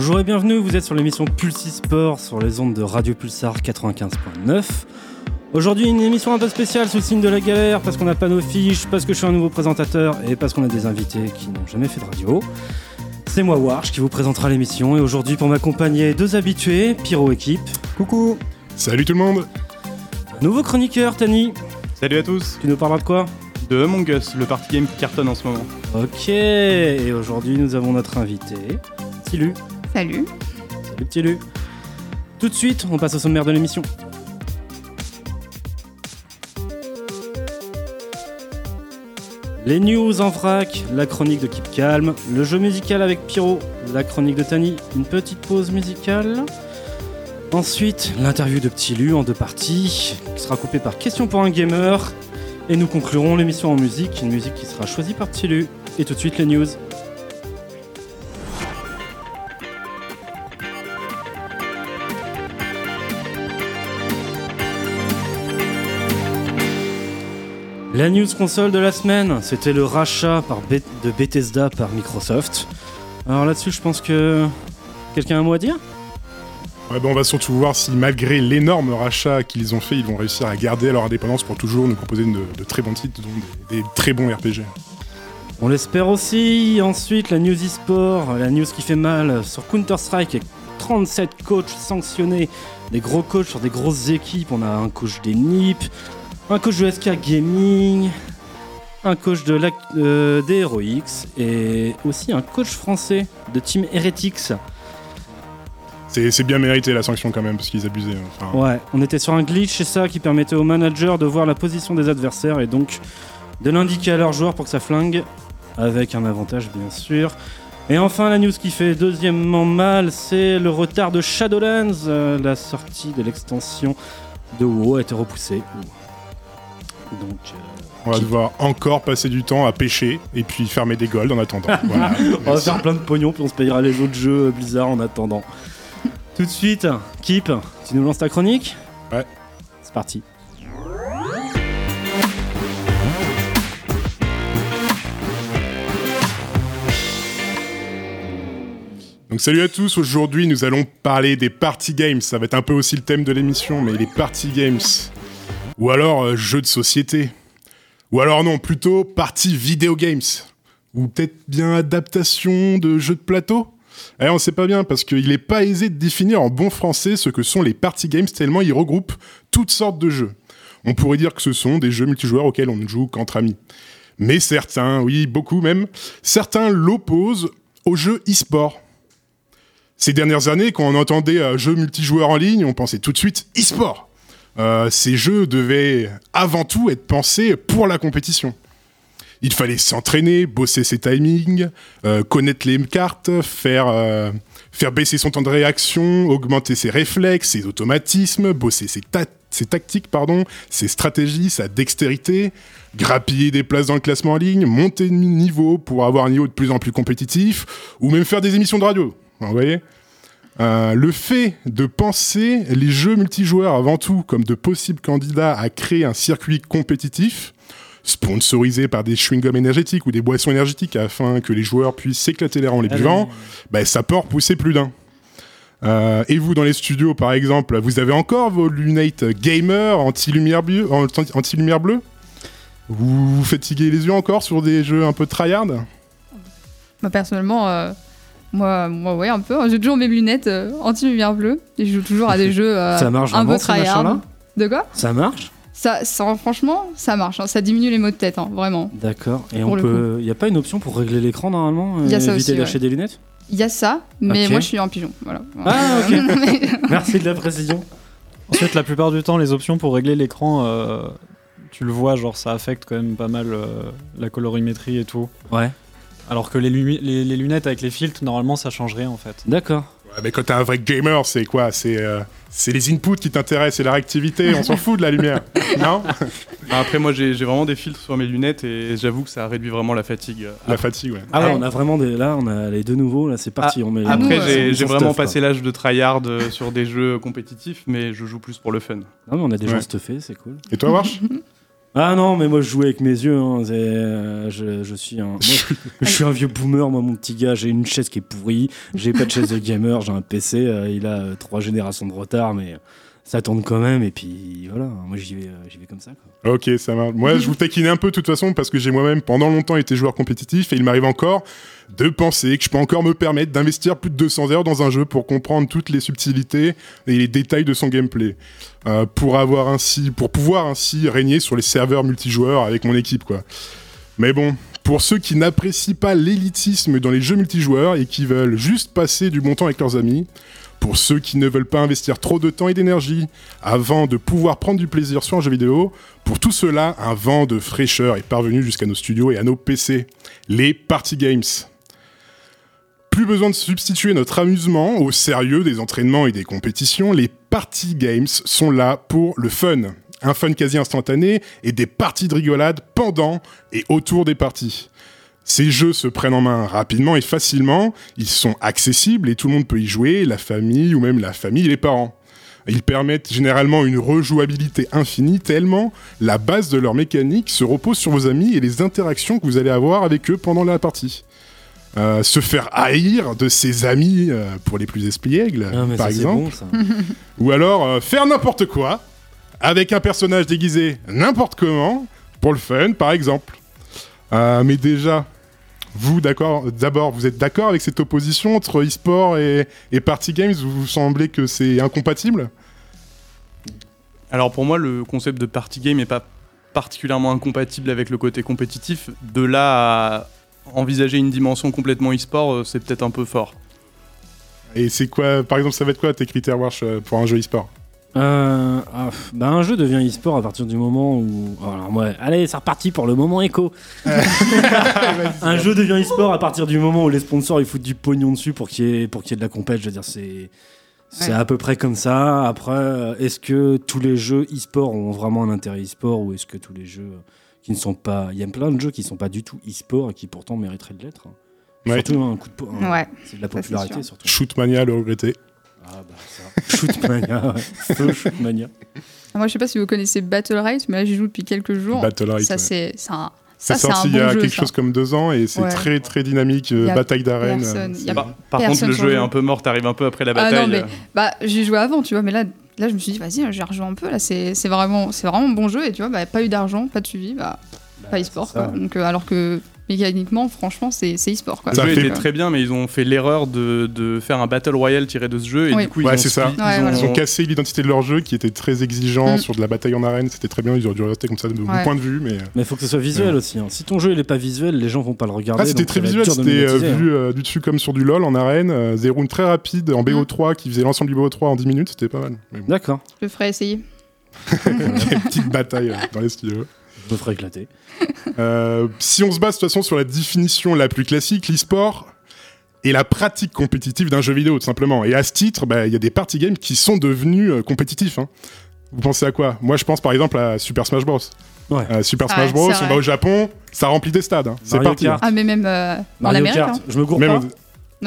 Bonjour et bienvenue, vous êtes sur l'émission Pulsi Sport sur les ondes de Radio Pulsar 95.9. Aujourd'hui, une émission un peu spéciale sous le signe de la galère parce qu'on n'a pas nos fiches, parce que je suis un nouveau présentateur et parce qu'on a des invités qui n'ont jamais fait de radio. C'est moi, Warsh, qui vous présentera l'émission et aujourd'hui, pour m'accompagner, deux habitués, Pyro Équipe. Coucou Salut tout le monde Nouveau chroniqueur, Tani. Salut à tous Tu nous parleras de quoi? De Among Us, le party game qui cartonne en ce moment. Ok, et aujourd'hui, nous avons notre invité, Tilu. Salut. Salut, Tilu. Tout de suite, on passe au sommaire de l'émission. Les news en vrac, la chronique de Keep Calm, le jeu musical avec Pyro, la chronique de Tani, une petite pause musicale. Ensuite, l'interview de Petit Lu en deux parties, qui sera coupée par question pour un gamer. Et nous conclurons l'émission en musique, une musique qui sera choisie par Petit Lu. Et tout de suite, les news. La news console de la semaine, c'était le rachat par Be- de Bethesda par Microsoft. Alors là-dessus, je pense que quelqu'un a un mot à dire? Ouais, ben, On va surtout voir si malgré l'énorme rachat qu'ils ont fait, ils vont réussir à garder leur indépendance pour toujours nous proposer de, de très bons titres, dont des, des très bons RPG. On l'espère aussi. Ensuite, la news e-sport, la news qui fait mal sur Counter-Strike avec 37 coachs sanctionnés, des gros coachs sur des grosses équipes. On a un coach des NIP, un coach de SK Gaming, un coach de la, euh, des Heroics et aussi un coach français de Team Heretics. C'est c'est bien mérité la sanction quand même, parce qu'ils abusaient. Enfin, Ouais, on était sur un glitch et ça qui permettait aux managers de voir la position des adversaires et donc de l'indiquer à leurs joueurs pour que ça flingue, avec un avantage bien sûr. Et enfin, la news qui fait deuxièmement mal, c'est le retard de Shadowlands. Euh, la sortie de l'extension de WoW a été repoussée. Donc, euh, on va devoir encore passer du temps à pêcher et puis fermer des golds en attendant. Voilà. on va faire plein de pognon puis on se payera les autres jeux Blizzard en attendant. Tout de suite, Kip, tu nous lances ta chronique Ouais. C'est parti. Donc salut à tous, aujourd'hui nous allons parler des party games, ça va être un peu aussi le thème de l'émission, mais les party games. Ou alors euh, jeux de société. Ou alors non, plutôt party video games. Ou peut-être bien adaptation de jeux de plateau Eh on sait pas bien, parce qu'il n'est pas aisé de définir en bon français ce que sont les party games, tellement ils regroupent toutes sortes de jeux. On pourrait dire que ce sont des jeux multijoueurs auxquels on ne joue qu'entre amis. Mais certains, oui, beaucoup même, certains l'opposent aux jeux e-sport. Ces dernières années, quand on entendait euh, jeux multijoueurs en ligne, on pensait tout de suite e-sport. Euh, ces jeux devaient avant tout être pensés pour la compétition. Il fallait s'entraîner, bosser ses timings, euh, connaître les cartes, faire, euh, faire baisser son temps de réaction, augmenter ses réflexes, ses automatismes, bosser ses, ses tactiques, pardon, ses stratégies, sa dextérité, grappiller des places dans le classement en ligne, monter de niveau pour avoir un niveau de plus en plus compétitif, ou même faire des émissions de radio. Vous voyez? Euh, le fait de penser les jeux multijoueurs avant tout comme de possibles candidats à créer un circuit compétitif, sponsorisé par des chewing-gums énergétiques ou des boissons énergétiques afin que les joueurs puissent s'éclater les rangs en les buvant, bah, ça peut en repousser plus d'un. Euh, et vous, dans les studios, par exemple, vous avez encore vos lunettes gamer anti-lumière bleue, anti- anti-lumière bleue? Vous vous fatiguez les yeux encore sur des jeux un peu tryhard? Moi, personnellement, euh, moi, moi, ouais, un peu. J'ai toujours mes lunettes euh, anti-lumière bleue. Et je joue toujours à des jeux euh, Ça marche un peu tryhard. De quoi? Ça marche? Ça, ça, franchement, ça marche. hein. Ça diminue les maux de tête, hein, vraiment. D'accord. Et Pour on peut. Il n'y a pas une option pour régler l'écran normalement Il y a euh, ça Éviter aussi, d'acheter des lunettes? Il y a ça, mais moi, je suis en pigeon. Voilà. Ah, ok. Merci de la précision. Ensuite, la plupart du temps, les options pour régler l'écran, euh, tu le vois, genre ça affecte quand même pas mal euh, la colorimétrie et tout. Ouais. Alors que les, lumi- les, les lunettes avec les filtres, normalement, ça change rien en fait. D'accord. Ouais, mais quand t'es un vrai gamer, c'est quoi? C'est euh, c'est les inputs qui t'intéressent, c'est la réactivité, on s'en fout de la lumière. non? Bah, après, moi, j'ai j'ai vraiment des filtres sur mes lunettes et j'avoue que ça réduit vraiment la fatigue. La fatigue, ouais. Ah ouais, on a vraiment des. Là, on a les deux nouveaux. Là, c'est parti. on met les- Après, j'ai vraiment stuff, quoi. passé l'âge de tryhard euh, sur des jeux compétitifs, mais je joue plus pour le fun. Non, mais on a des gens Ouais. stuffés, c'est cool. Et toi, Warsh? Ah non, mais moi je jouais avec mes yeux. hein, euh, je, je suis un, moi, je suis un vieux boomer, moi mon petit gars. J'ai une chaise qui est pourrie. J'ai pas de chaise de gamer. J'ai un PC. euh, il a euh, trois générations de retard, mais ça tourne quand même. Et puis voilà, moi j'y vais, euh, comme ça. Ok, ça va. Moi, je vous taquinais un peu de toute façon parce que j'ai moi-même pendant longtemps été joueur compétitif et il m'arrive encore de penser que je peux encore me permettre d'investir plus de 200 heures dans un jeu pour comprendre toutes les subtilités et les détails de son gameplay, Euh, pour avoir ainsi, pour pouvoir ainsi régner sur les serveurs multijoueurs avec mon équipe, quoi. Mais bon, pour ceux qui n'apprécient pas l'élitisme dans les jeux multijoueurs et qui veulent juste passer du bon temps avec leurs amis, pour ceux qui ne veulent pas investir trop de temps et d'énergie avant de pouvoir prendre du plaisir sur un jeu vidéo, pour tout cela, un vent de fraîcheur est parvenu jusqu'à nos studios et à nos PC. Les Party Games. Plus besoin de substituer notre amusement au sérieux des entraînements et des compétitions, les Party Games sont là pour le fun. Un fun quasi instantané et des parties de rigolade pendant et autour des parties. Ces jeux se prennent en main rapidement et facilement, ils sont accessibles et tout le monde peut y jouer, la famille ou même la famille et les parents. Ils permettent généralement une rejouabilité infinie tellement la base de leur mécanique se repose sur vos amis et les interactions que vous allez avoir avec eux pendant la partie. Euh, se faire haïr de ses amis euh, pour les plus espiègles, Ah, par ça, exemple. bon. Ou alors euh, faire n'importe quoi avec un personnage déguisé n'importe comment pour le fun, par exemple. Euh, mais déjà, vous d'accord D'abord, vous êtes d'accord avec cette opposition entre e-sport et, et party games? Vous vous semblez que c'est incompatible? Alors pour moi, le concept de party game n'est pas particulièrement incompatible avec le côté compétitif. De là à envisager une dimension complètement e-sport, euh, c'est peut-être un peu fort. Et c'est quoi, par exemple, ça va être quoi tes critères Warsh euh, pour un jeu e-sport? Euh, ah, bah, un jeu devient e-sport à partir du moment où. oh, Alors, moi, allez, c'est reparti pour le moment écho. un jeu devient e-sport à partir du moment où les sponsors ils foutent du pognon dessus pour qu'il y ait, pour qu'il y ait de la compète. Je veux dire, c'est. C'est Ouais. à peu près comme ça. Après, euh, est-ce que tous les jeux e-sport ont vraiment un intérêt e-sport ou est-ce que tous les jeux qui ne sont pas. Il y a plein de jeux qui ne sont pas du tout e-sport et qui pourtant mériteraient de l'être. hein. Ouais. Surtout un coup de po- Ouais. C'est de la Ça, c'est popularité surtout. Shootmania, le regretté. Ah bah ça. Shootmania, ouais. Shootmania. Moi, je sais pas si vous connaissez Battle Right, mais là, j'y joue depuis quelques jours. Battle Right. ça, ouais. c'est c'est un. C'est Ça, c'est sorti un il y a bon jeu, quelque ça. chose comme deux ans et c'est Ouais. très très dynamique, euh, Y a bataille d'arène. personne, euh, y a c'est- Par, par contre, Personne le jeu est un peu mort, t'arrives un peu après la Ah, non, bataille. mais- euh. Bah, j'ai joué avant, tu vois, mais là, là je me suis dit, vas-y, j'ai rejoint un peu. Là, c'est c'est vraiment, c'est vraiment un bon jeu. Et tu vois, bah, pas eu d'argent, pas de suivi, bah, pas e-sport. quoi. Donc, euh, alors que mécaniquement, franchement, c'est c'est e-sport. quoi. Le Ça jeu fait- était très bien, mais ils ont fait l'erreur de, de faire un battle royale tiré de ce jeu. Et Oui. du coup, Ouais, ils ont ça. Ouais, ils ont- voilà. Ils ont cassé l'identité de leur jeu qui était très exigeant Mm. sur de la bataille en arène. C'était très bien, ils auraient dû rester comme ça de mon Ouais. point de vue. Mais... Mais il faut que ce soit visuel aussi. hein. Si ton jeu il est pas visuel, les gens vont pas le regarder. Ah, c'était donc très ça visuel, c'était euh, monétiser, hein. vu euh, du dessus comme sur du LoL en arène. Euh, des rounds très rapides en BO3 qui faisait l'ensemble du BO3 en 10 minutes, c'était pas mal. Bon, D'accord, Je ferai essayer. des petites batailles euh, dans les studios. Je me ferai éclater. Euh, si on se base de toute façon sur la définition la plus classique, l'e-sport est la pratique compétitive d'un jeu vidéo, tout simplement. Et à ce titre, bah, il y a des party games qui sont devenus euh, compétitifs. hein. Vous pensez à quoi? Moi, je pense par exemple à Super Smash Bros. Ouais. Euh, Super Ah Smash ouais, Bros, on va au Japon, ça remplit des stades. hein. C'est Mario parti. Kart. Ah, mais même euh, en Mario Amérique. Kart, hein. je me gourre Même pas.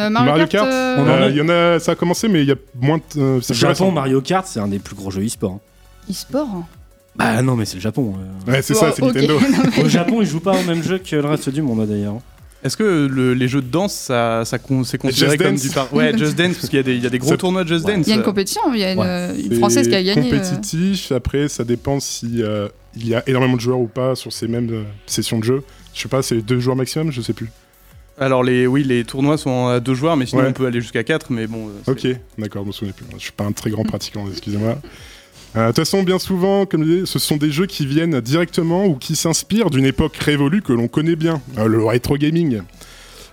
Euh, Mario, Mario Kart, euh, euh, il y en a, ça a commencé, mais il y a moins de. euh, Japon. Mario Kart, c'est un des plus gros jeux e-sport. hein. e-sport. Bah non, mais c'est le Japon. euh. Ouais, c'est Bon, ça, c'est ok. Nintendo. Au Japon, ils jouent pas au même jeu que le reste du monde d'ailleurs. Est-ce que le- les jeux de danse, ça, ça con- c'est considéré Just comme Dance. du par... Ouais, Just Dance, parce qu'il y a des, il y a des gros Ça- tournois de Just Ouais. Dance. Il y a une compétition, il y a une, Ouais. euh, une C'est française qui a gagné. euh, compétitif. Après, ça dépend si euh, il y a énormément de joueurs ou pas sur ces mêmes euh, sessions de jeu. Je sais pas, c'est deux joueurs maximum, je sais plus. Alors, les, oui, les tournois sont à deux joueurs, mais sinon Ouais. on peut aller jusqu'à quatre. Mais bon, euh, c'est- Ok, d'accord, je me souviens plus. Je suis pas un très grand pratiquant, excusez-moi. Euh, De toute façon, bien souvent, comme je disais, ce sont des jeux qui viennent directement ou qui s'inspirent d'une époque révolue que l'on connaît bien, euh, le rétro gaming.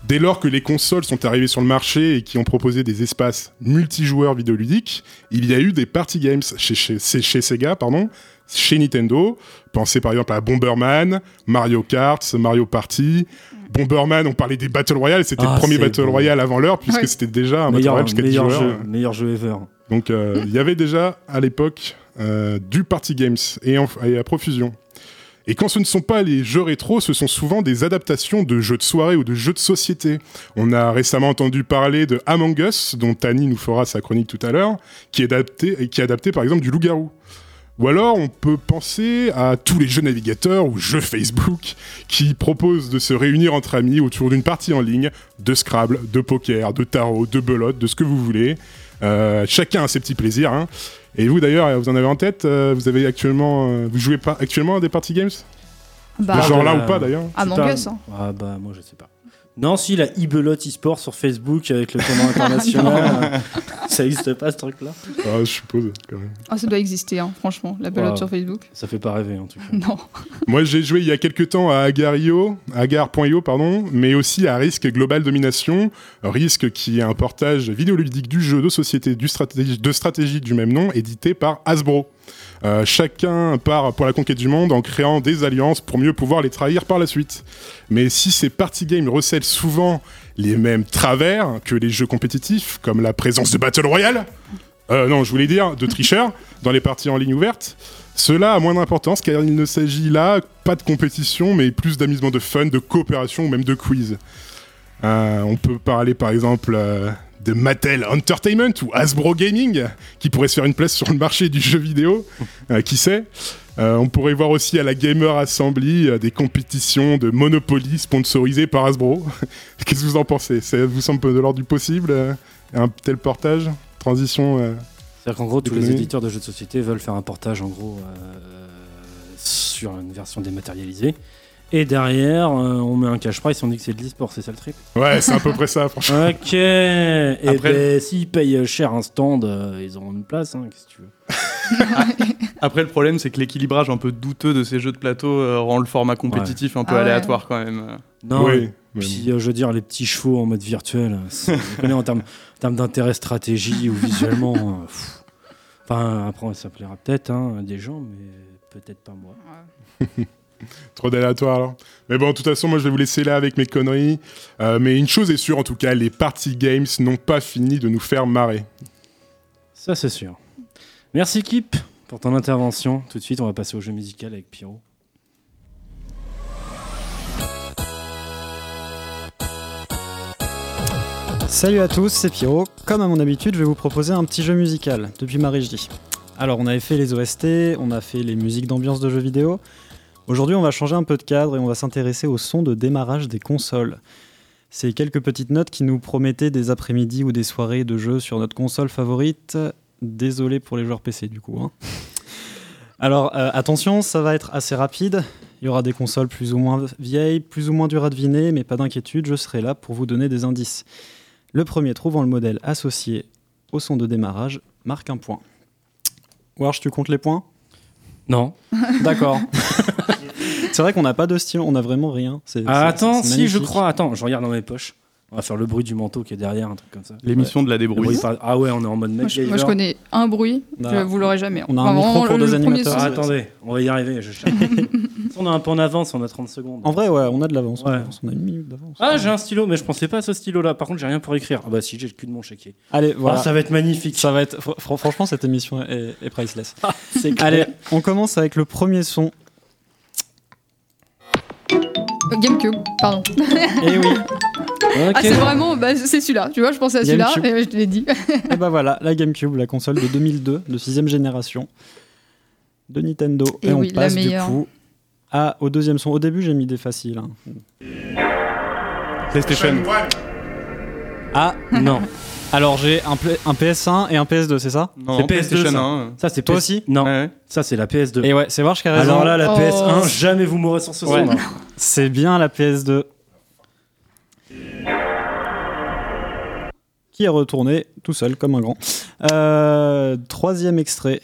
Dès lors que les consoles sont arrivées sur le marché et qui ont proposé des espaces multijoueurs vidéoludiques, il y a eu des party games chez, chez, Sega, pardon, chez Nintendo. Pensez par exemple à Bomberman, Mario Kart, Mario Party. Bomberman, on parlait des Battle Royale, c'était Ah, le premier c'est Battle. Royale avant l'heure, puisque Ouais. c'était déjà un Battle Meilleur, Royale jusqu'à 10 meilleur joueurs. jeu, meilleur jeu ever. Donc euh, il y avait déjà à l'époque euh, du party games et, à profusion. Et quand ce ne sont pas les jeux rétro, ce sont souvent des adaptations de jeux de soirée ou de jeux de société. On a récemment entendu parler de Among Us, dont Tani nous fera sa chronique tout à l'heure, qui est adapté, qui est adapté par exemple du Loup-garou. Ou alors on peut penser à tous les jeux navigateurs ou jeux Facebook qui proposent de se réunir entre amis autour d'une partie en ligne de Scrabble, de poker, de tarot, de belote, de ce que vous voulez. Euh, chacun a ses petits plaisirs. hein. Et vous d'ailleurs, vous en avez en tête euh, Vous avez actuellement, euh, vous jouez pas actuellement à des party games? Bah, Genre là euh, ou pas d'ailleurs? Among Putain. Us. hein. Ah bah moi je sais pas. Non, si la e-belote e-sport sur Facebook avec le tournoi international, ça existe pas ce truc-là? Ah, Je suppose quand même. Ah, ça doit exister, hein, franchement, la pelote Wow. sur Facebook. Ça fait pas rêver en tout cas. Non. Moi, j'ai joué il y a quelques temps à Agar.io, Agar.io, pardon, mais aussi à Risque Global Domination, Risque qui est un portage vidéoludique du jeu de société du stratégie, de stratégie du même nom, édité par Hasbro. Euh, chacun part pour la conquête du monde en créant des alliances pour mieux pouvoir les trahir par la suite. Mais si ces party games recèlent souvent les mêmes travers que les jeux compétitifs, comme la présence de Battle Royale, euh, non, je voulais dire de tricheurs dans les parties en ligne ouvertes, cela a moins d'importance car il ne s'agit là pas de compétition mais plus d'amusement de fun, de coopération ou même de quiz. Euh, on peut parler par exemple euh, de Mattel Entertainment ou Hasbro Gaming qui pourrait se faire une place sur le marché du jeu vidéo, Euh, qui sait. Euh, on pourrait voir aussi à la Gamer Assembly euh, des compétitions de Monopoly sponsorisées par Hasbro. Qu'est-ce que vous en pensez? Ça vous semble de l'ordre du possible euh, Un tel portage Transition C'est-à-dire qu'en gros, tous les éditeurs de jeux de société veulent faire un portage en gros sur une version dématérialisée. Et derrière, euh, on met un cash price on dit que c'est de l'e-sport, c'est ça le trip Ouais, c'est à peu près ça, franchement. Ok Et Après- ben, s'ils payent cher un stand, euh, ils auront une place, hein, qu'est-ce que tu veux. Après, le problème, c'est que l'équilibrage un peu douteux de ces jeux de plateau euh, rend le format compétitif un peu Ah ouais. aléatoire quand même. Non, oui. puis euh, je veux dire, les petits chevaux en mode virtuel, connais en termes, d'intérêt stratégie ou visuellement. euh, pff. enfin, après, ça plaira peut-être hein, à des gens, mais peut-être pas moi. Trop d'aléatoire alors. Mais bon, de toute façon, moi je vais vous laisser là avec mes conneries. Euh, mais une chose est sûre, en tout cas, les party games n'ont pas fini de nous faire marrer. Ça, c'est sûr. Merci, Kip, pour ton intervention. Tout de suite, on va passer au jeu musical avec Pierrot. Salut à tous, c'est Pierrot. Comme à mon habitude, je vais vous proposer un petit jeu musical depuis ma régie. Alors, on avait fait les OST, on a fait les musiques d'ambiance de jeux vidéo. Aujourd'hui, on va changer un peu de cadre et on va s'intéresser au son de démarrage des consoles. C'est quelques petites notes qui nous promettaient des après-midi ou des soirées de jeux sur notre console favorite. Désolé pour les joueurs PC du coup. hein. Alors euh, attention, ça va être assez rapide. Il y aura des consoles plus ou moins vieilles, plus ou moins dures à deviner, mais pas d'inquiétude, je serai là pour vous donner des indices. Le premier trouvant le modèle associé au son de démarrage marque un point. Warsh, tu comptes les points? Non. D'accord. c'est vrai qu'on n'a pas de style, on n'a vraiment rien. C'est- Ah, c'est- attends, c'est si, je crois. Attends, je regarde dans mes poches. On va faire le bruit du manteau qui est derrière, un truc comme ça. L'émission de la Le débrouille. par- Ah ouais, on est en mode Moi MacGyver. moi, je connais un bruit, a- je- vous l'aurez jamais. on a un Enfin, micro pour deux animateurs. Ah, attendez, on va y arriver. Je cherche. on est un peu en avance, on a 30 secondes. En vrai, ouais, on a de l'avance. Ouais. on a une minute d'avance. Ah, j'ai un stylo, mais je pensais pas à ce stylo-là. Par contre, j'ai rien pour écrire. Ah bah si, j'ai le cul de mon chéquier. Allez, voilà. Ah, ça va être magnifique. Ça va être. fr- fr- franchement, cette émission est, est priceless. C'est clair. Allez, on commence avec le premier son. GameCube, pardon. Et oui, Ok. Ah, c'est vraiment, bah, c'est celui-là, tu vois, je pensais à celui-là et je te l'ai dit. et bah voilà, la GameCube, la console de 2002, de 6 génération de Nintendo. Et, Et on oui, la passe du meilleure. coup à, au deuxième son. Au début, j'ai mis des faciles. hein. PlayStation. Ah, Non. alors j'ai un, pla- un PS1 et un PS2, c'est ça? Non, C'est non, PS2, PlayStation ça. 1. Ça, c'est Toi PS... aussi? Non, Ouais, ça, c'est la PS2. Et ouais, c'est voir qui a raison. Alors là, la Oh. PS1, jamais vous mourrez sur ce Ouais. son. là. C'est bien la PS2. Qui est retourné tout seul comme un grand. Euh, troisième extrait.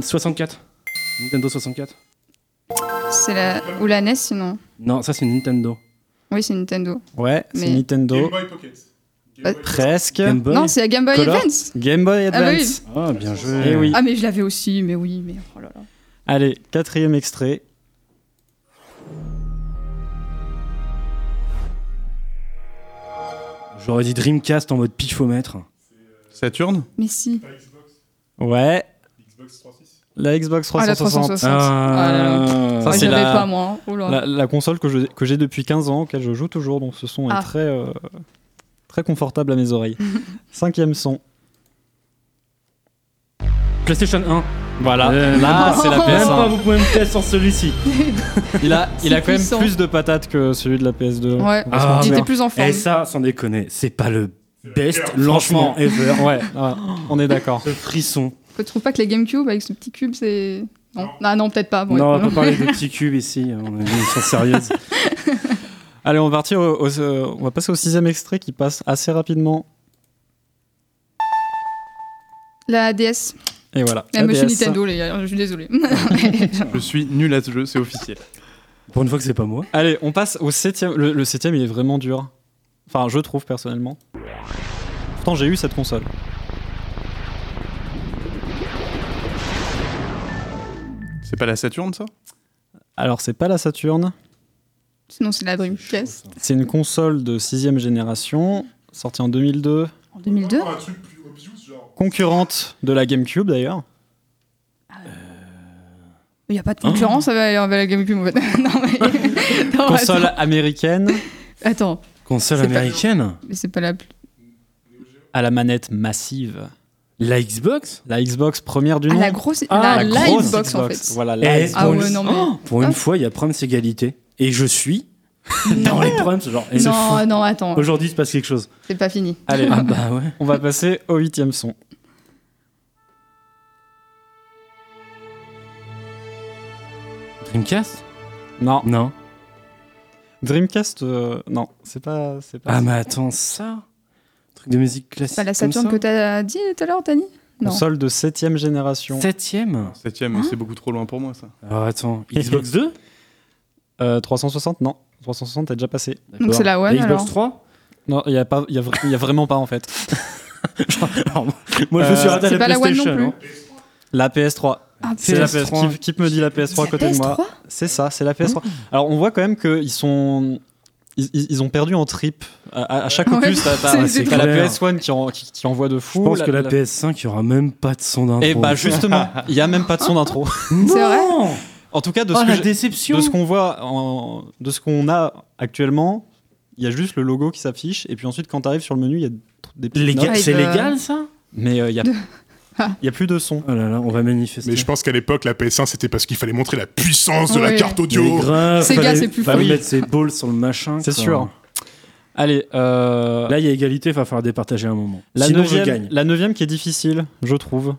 64. Nintendo 64. C'est la. Ou la NES sinon. Non, ça, c'est Nintendo. Oui, c'est Nintendo. Ouais, c'est Mais- Nintendo. Pocket. Bah, Presque. Game Boy. Non, c'est la Game Boy Color. Advance. Game Boy Ah bah oui. Advance. Ah, bien joué. Eh oui. Ah, mais je l'avais aussi, mais oui, mais oh là là. Allez, quatrième extrait. J'aurais dit Dreamcast en mode pifomètre. Saturn? Mais si. Ouais, Xbox 360. La Xbox Ah, la 360. 360. Ah là là. Ça, Ah, c'est la- pas moi. Oh. La, la console que j'ai depuis 15 ans, auquel je joue toujours, donc ce son est Ah. très, euh, très confortable à mes oreilles. Cinquième son. PlayStation 1. Voilà, Euh, là c'est la Même pas, PS1. vous pouvez me tester sur celui-ci. Il a, il a C'est quand même plus de patates que celui de la PS2. Ouais, Ah, il était merde. plus en forme. Et ça, sans déconner, c'est pas le best lancement ever. Ouais, ouais, on est d'accord. Ce frisson. Tu trouves pas que les GameCube avec ce petit cube, c'est. Non, ah, non peut-être pas. Bon, non, on va pas parler de petits cubes ici, on est une sérieuse. Allez, on va partir au, au- euh, on va passer au sixième extrait qui passe assez rapidement. La DS. Et voilà. La DS. Nintendo, les gars, je suis désolé. Je suis nul à ce jeu, c'est officiel. Pour une fois que c'est pas moi. Allez, on passe au septième. Le, le septième, il est vraiment dur. Enfin, je trouve personnellement. Pourtant, j'ai eu cette console. C'est pas la Saturn, ça? Alors, c'est pas la Saturn. Sinon, c'est la Dreamcast. C'est une console de sixième génération, sortie en 2002, En 2002 Un truc plus obvious, genre. concurrente de la GameCube d'ailleurs. Il n'y a pas de concurrence avec, avec la GameCube en fait. non, mais. non, Console attends. américaine Attends, Console pas- américaine? Mais c'est pas la plus. à la manette massive. La Xbox? La Xbox première du Ah, nom. la grosse. Ah, la, la la grosse Xbox, en fait. Voilà, la Xbox. Ah pour ouais, une- non, mais- Oh, Pour une Ah. fois, il y a Prums égalité. Et je suis dans les Prums. Genre, et Non, non, attends, Aujourd'hui, il se passe quelque chose. c'est pas fini. Allez, Ah bah ouais. on va passer au huitième son. Dreamcast? Non, Non. Dreamcast, euh, non, c'est pas, c'est pas. Ah mais attends, ça Truc de musique classique. Pas la comme Saturn ça que t'as dit tout à l'heure, Tani Non. console de septième génération. Septième? Septième, Hein c'est beaucoup trop loin pour moi, ça. Alors attends, Xbox 2 Euh, 360, non. 360 est déjà passé. Donc c'est la One Xbox alors? 3 Non, il y a pas, il y a, vra- y a vraiment pas en fait. Alors, Moi je me suis Euh, raté à c'est la pas la One non PlayStation. plus. hein. La PS3. Ah, C'est la PS3. PS3. Qui, qui me dit la PS3 à côté de moi PS3 C'est ça, c'est la PS3. Alors on voit quand même qu'ils sont. Ils, ont perdu en trip. À, à- à chaque Ouais, opus, t'as- la clair. PS1 qui, en- qui, qui envoie de Je fou. pense que la PS5, il y aura même pas de son d'intro. Et bah justement, il y a même pas de son d'intro. C'est vrai En tout cas, de Oh ce que la j'ai- déception de ce qu'on voit, en- de ce qu'on a actuellement, il y a juste le logo qui s'affiche. Et puis ensuite, quand tu arrives sur le menu, il y a des petites. Ah, C'est veut- légal ça? Mais euh, il y a, Ah. il y a plus de son. Oh là là, on va manifester. Mais je pense qu'à l'époque, la PS1, c'était parce qu'il fallait montrer la puissance de la carte audio. grave, Sega, fallait- c'est plus fallait mettre ses balls sur le machin. C'est quoi. sûr. Allez, euh, Là, il y a égalité, il va falloir départager un moment. la, Sinon, je neuvième, gagne. la neuvième qui est difficile, je trouve.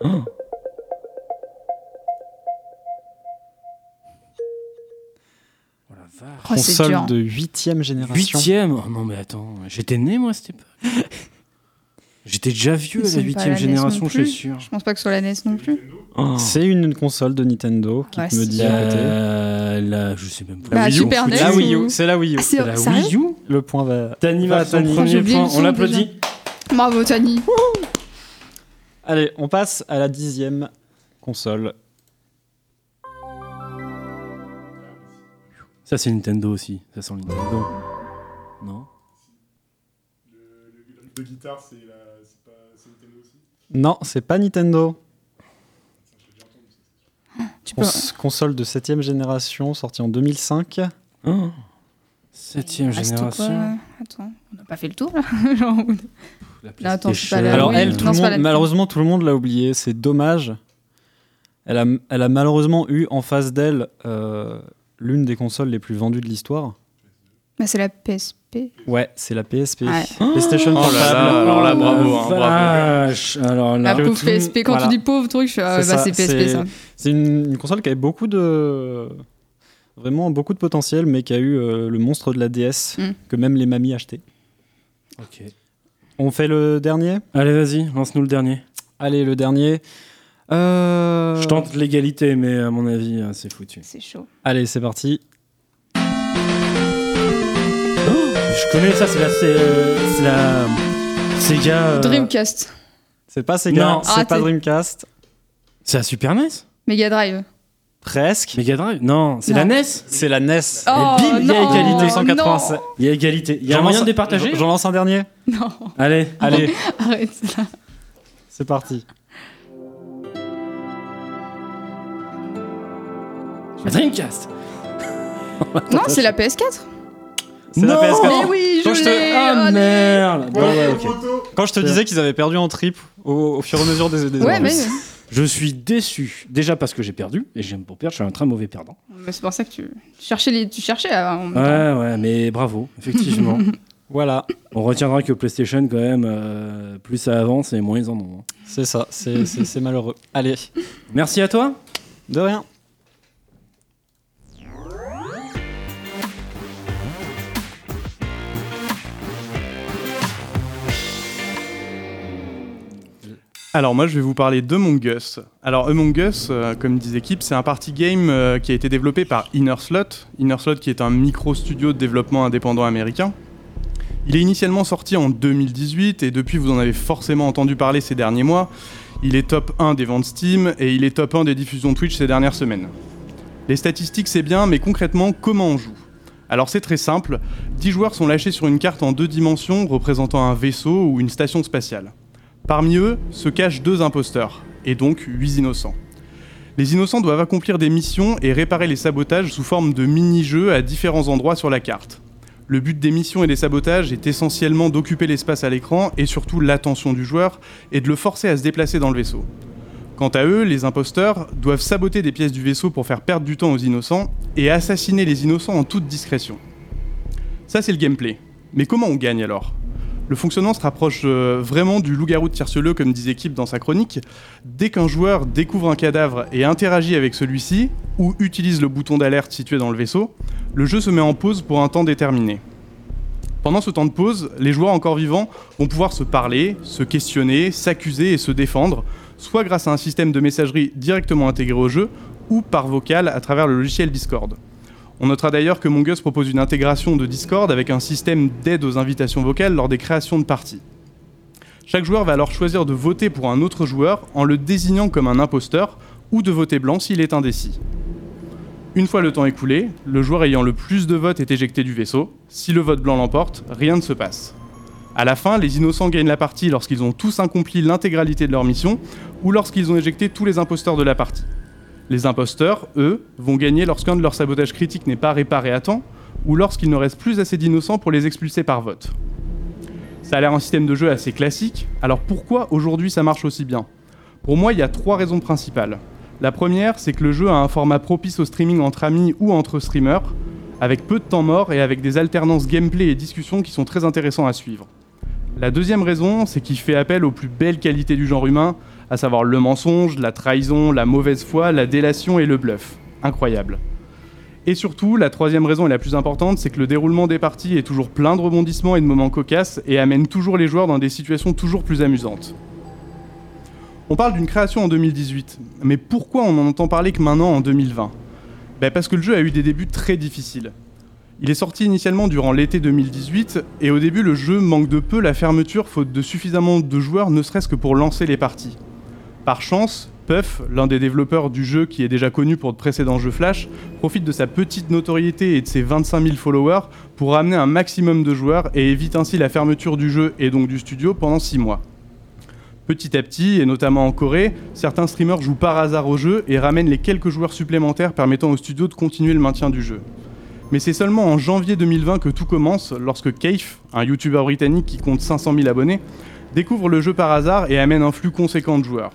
Oh. Oh la vache. Oh, c'est Console dur. de huitième génération. Huitième Oh non, mais attends, j'étais né moi à cette époque. J'étais déjà vieux à la huitième la génération, je suis sûr. Je pense pas que ce soit la NES non plus. Oh. C'est une console de Nintendo qui Ouais, me dit à côté. Là, je sais même pas. Bah, Wii U. Super NES La Wii U, c'est la Wii U. Ah, c'est la Wii U Le point va. Tani Va, son premier point, son on l'applaudit. Bravo, Tani. Allez, on passe à la dixième console. Ça, c'est Nintendo aussi. Ça sent Nintendo. Non? De guitare, c'est Nintendo aussi. Non, c'est pas Nintendo. Tu peux. Cons- console de septième génération, sortie en 2005. Oh. Septième Reste génération. quoi Attends, on n'a pas fait le tour là Genre, La Là, attends, pas la- Alors oui, elle, non, tout le c'est pas monde, la- malheureusement, tout le monde l'a oublié. C'est dommage. Elle a, elle a malheureusement eu en face d'elle euh, l'une des consoles les plus vendues de l'histoire. Bah, c'est la PSP. Ouais, c'est la PSP. Ouais. PlayStation Oh là Portable. là, alors là, bravo, hein, bravo. Vache. Alors là. La pauvre PSP. Quand voilà. tu dis pauvre truc, je fais ah, C'est bah, c'est PSP c'est- ça. C'est une, une console qui avait beaucoup de. Vraiment beaucoup de potentiel, mais qui a eu euh, le monstre de la DS Mm. que même les mamies achetaient. Ok. On fait le dernier? Allez, vas-y, lance-nous le dernier. Allez, le dernier. Euh, Je tente l'égalité, mais à mon avis, euh, c'est foutu. C'est chaud. Allez, c'est parti. Je connais ça, c'est la, c'est, euh, c'est la Sega. euh, Dreamcast. C'est pas Sega, Non. c'est pas Dreamcast. C'est la Super NES Mega Drive. Presque. Mega Drive Non, c'est la NES C'est la NES. Oh, bim, il y a égalité. 1987. Il y a égalité. Il y a un moyen lance- de départager J'en lance un dernier Non, Allez. Allez, arrête. c'est parti. La Dreamcast Non, c'est la PS4. C'est la Non PS4. Mais oui, je Quand je te... l'ai Ah allez. merde Bon, ouais, ok. Quand je te disais qu'ils avaient perdu en trip au, au fur et à mesure des, des Ouais, mais, Je suis déçu. Déjà parce que j'ai perdu, et j'aime pour perdre, je suis un très mauvais perdant. mais c'est pour ça que tu, tu cherchais, les, tu cherchais temps. Ouais, ouais, mais bravo, effectivement. Voilà, On retiendra que PlayStation, quand même, euh, plus ça avance et moins ils en ont. hein. c'est ça, c'est malheureux. Allez, Merci à toi. de rien. Alors moi je vais vous parler d'Among Us. Alors Among Us, euh, comme disait Kip, c'est un party game euh, qui a été développé par Inner Slot. Inner Slot qui est un micro-studio de développement indépendant américain. Il est initialement sorti en 2018 et depuis vous en avez forcément entendu parler ces derniers mois. Il est top 1 des ventes Steam et il est top 1 des diffusions Twitch ces dernières semaines. Les statistiques c'est bien, mais concrètement comment on joue? Alors c'est très simple, 10 joueurs sont lâchés sur une carte en deux dimensions représentant un vaisseau ou une station spatiale. Parmi eux se cachent deux imposteurs, et donc 8 innocents. Les innocents doivent accomplir des missions et réparer les sabotages sous forme de mini-jeux à différents endroits sur la carte. Le but des missions et des sabotages est essentiellement d'occuper l'espace à l'écran et surtout l'attention du joueur et de le forcer à se déplacer dans le vaisseau. Quant à eux, les imposteurs doivent saboter des pièces du vaisseau pour faire perdre du temps aux innocents et assassiner les innocents en toute discrétion. Ça c'est le gameplay. Mais comment on gagne alors? Le fonctionnement se rapproche euh, vraiment du loup-garou de Tierceleux comme disait Kip dans sa chronique. Dès qu'un joueur découvre un cadavre et interagit avec celui-ci, ou utilise le bouton d'alerte situé dans le vaisseau, le jeu se met en pause pour un temps déterminé. Pendant ce temps de pause, les joueurs encore vivants vont pouvoir se parler, se questionner, s'accuser et se défendre, soit grâce à un système de messagerie directement intégré au jeu, ou par vocal à travers le logiciel Discord. On notera d'ailleurs que Mongus propose une intégration de Discord avec un système d'aide aux invitations vocales lors des créations de parties. Chaque joueur va alors choisir de voter pour un autre joueur en le désignant comme un imposteur, ou de voter blanc s'il est indécis. Une fois le temps écoulé, le joueur ayant le plus de votes est éjecté du vaisseau. Si le vote blanc l'emporte, rien ne se passe. À la fin, les innocents gagnent la partie lorsqu'ils ont tous accompli l'intégralité de leur mission ou lorsqu'ils ont éjecté tous les imposteurs de la partie. Les imposteurs, eux, vont gagner lorsqu'un de leurs sabotages critiques n'est pas réparé à temps ou lorsqu'il ne reste plus assez d'innocents pour les expulser par vote. Ça a l'air un système de jeu assez classique, alors pourquoi aujourd'hui ça marche aussi bien? Pour moi, il y a trois raisons principales. La première, c'est que le jeu a un format propice au streaming entre amis ou entre streamers, avec peu de temps mort et avec des alternances gameplay et discussions qui sont très intéressants à suivre. La deuxième raison, c'est qu'il fait appel aux plus belles qualités du genre humain, à savoir le mensonge, la trahison, la mauvaise foi, la délation et le bluff. Incroyable. Et surtout, la troisième raison et la plus importante, c'est que le déroulement des parties est toujours plein de rebondissements et de moments cocasses et amène toujours les joueurs dans des situations toujours plus amusantes. On parle d'une création en 2018, mais pourquoi on n'en entend parler que maintenant en 2020 ben Parce que le jeu a eu des débuts très difficiles. Il est sorti initialement durant l'été 2018, et au début le jeu manque de peu la fermeture faute de suffisamment de joueurs ne serait-ce que pour lancer les parties. Par chance, Puff, l'un des développeurs du jeu qui est déjà connu pour de précédents jeux Flash, profite de sa petite notoriété et de ses 25 000 followers pour ramener un maximum de joueurs et évite ainsi la fermeture du jeu et donc du studio pendant 6 mois. Petit à petit, et notamment en Corée, certains streamers jouent par hasard au jeu et ramènent les quelques joueurs supplémentaires permettant au studio de continuer le maintien du jeu. Mais c'est seulement en janvier 2020 que tout commence, lorsque Keif, un youtubeur britannique qui compte 500 000 abonnés, découvre le jeu par hasard et amène un flux conséquent de joueurs.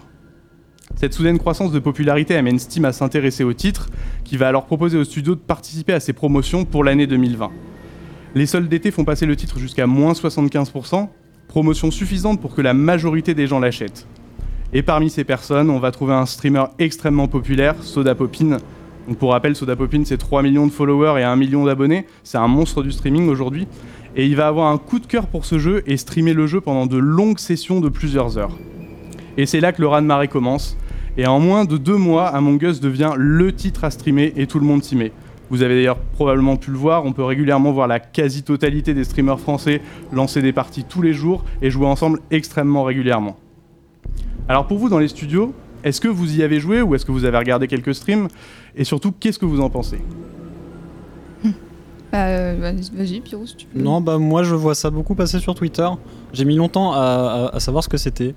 Cette soudaine croissance de popularité amène Steam à s'intéresser au titre, qui va alors proposer au studio de participer à ses promotions pour l'année 2020. Les soldes d'été font passer le titre jusqu'à moins 75%, promotion suffisante pour que la majorité des gens l'achètent. Et parmi ces personnes, on va trouver un streamer extrêmement populaire, Soda Popin. Donc pour rappel, Soda Popin, c'est 3 millions de followers et 1 million d'abonnés. C'est un monstre du streaming aujourd'hui. Et il va avoir un coup de cœur pour ce jeu et streamer le jeu pendant de longues sessions de plusieurs heures. Et c'est là que le raz-de-marée commence. Et en moins de deux mois, Among Us devient le titre à streamer et tout le monde s'y met. Vous avez d'ailleurs probablement pu le voir, on peut régulièrement voir la quasi-totalité des streamers français lancer des parties tous les jours et jouer ensemble extrêmement régulièrement. Alors pour vous dans les studios, est-ce que vous y avez joué ou est-ce que vous avez regardé quelques streams? Et surtout, qu'est-ce que vous en pensez? Bah, euh, vas-y, vas-y, Pierrot, si tu peux. Non, bah moi je vois ça beaucoup passer sur Twitter. J'ai mis longtemps à, à- à savoir ce que c'était.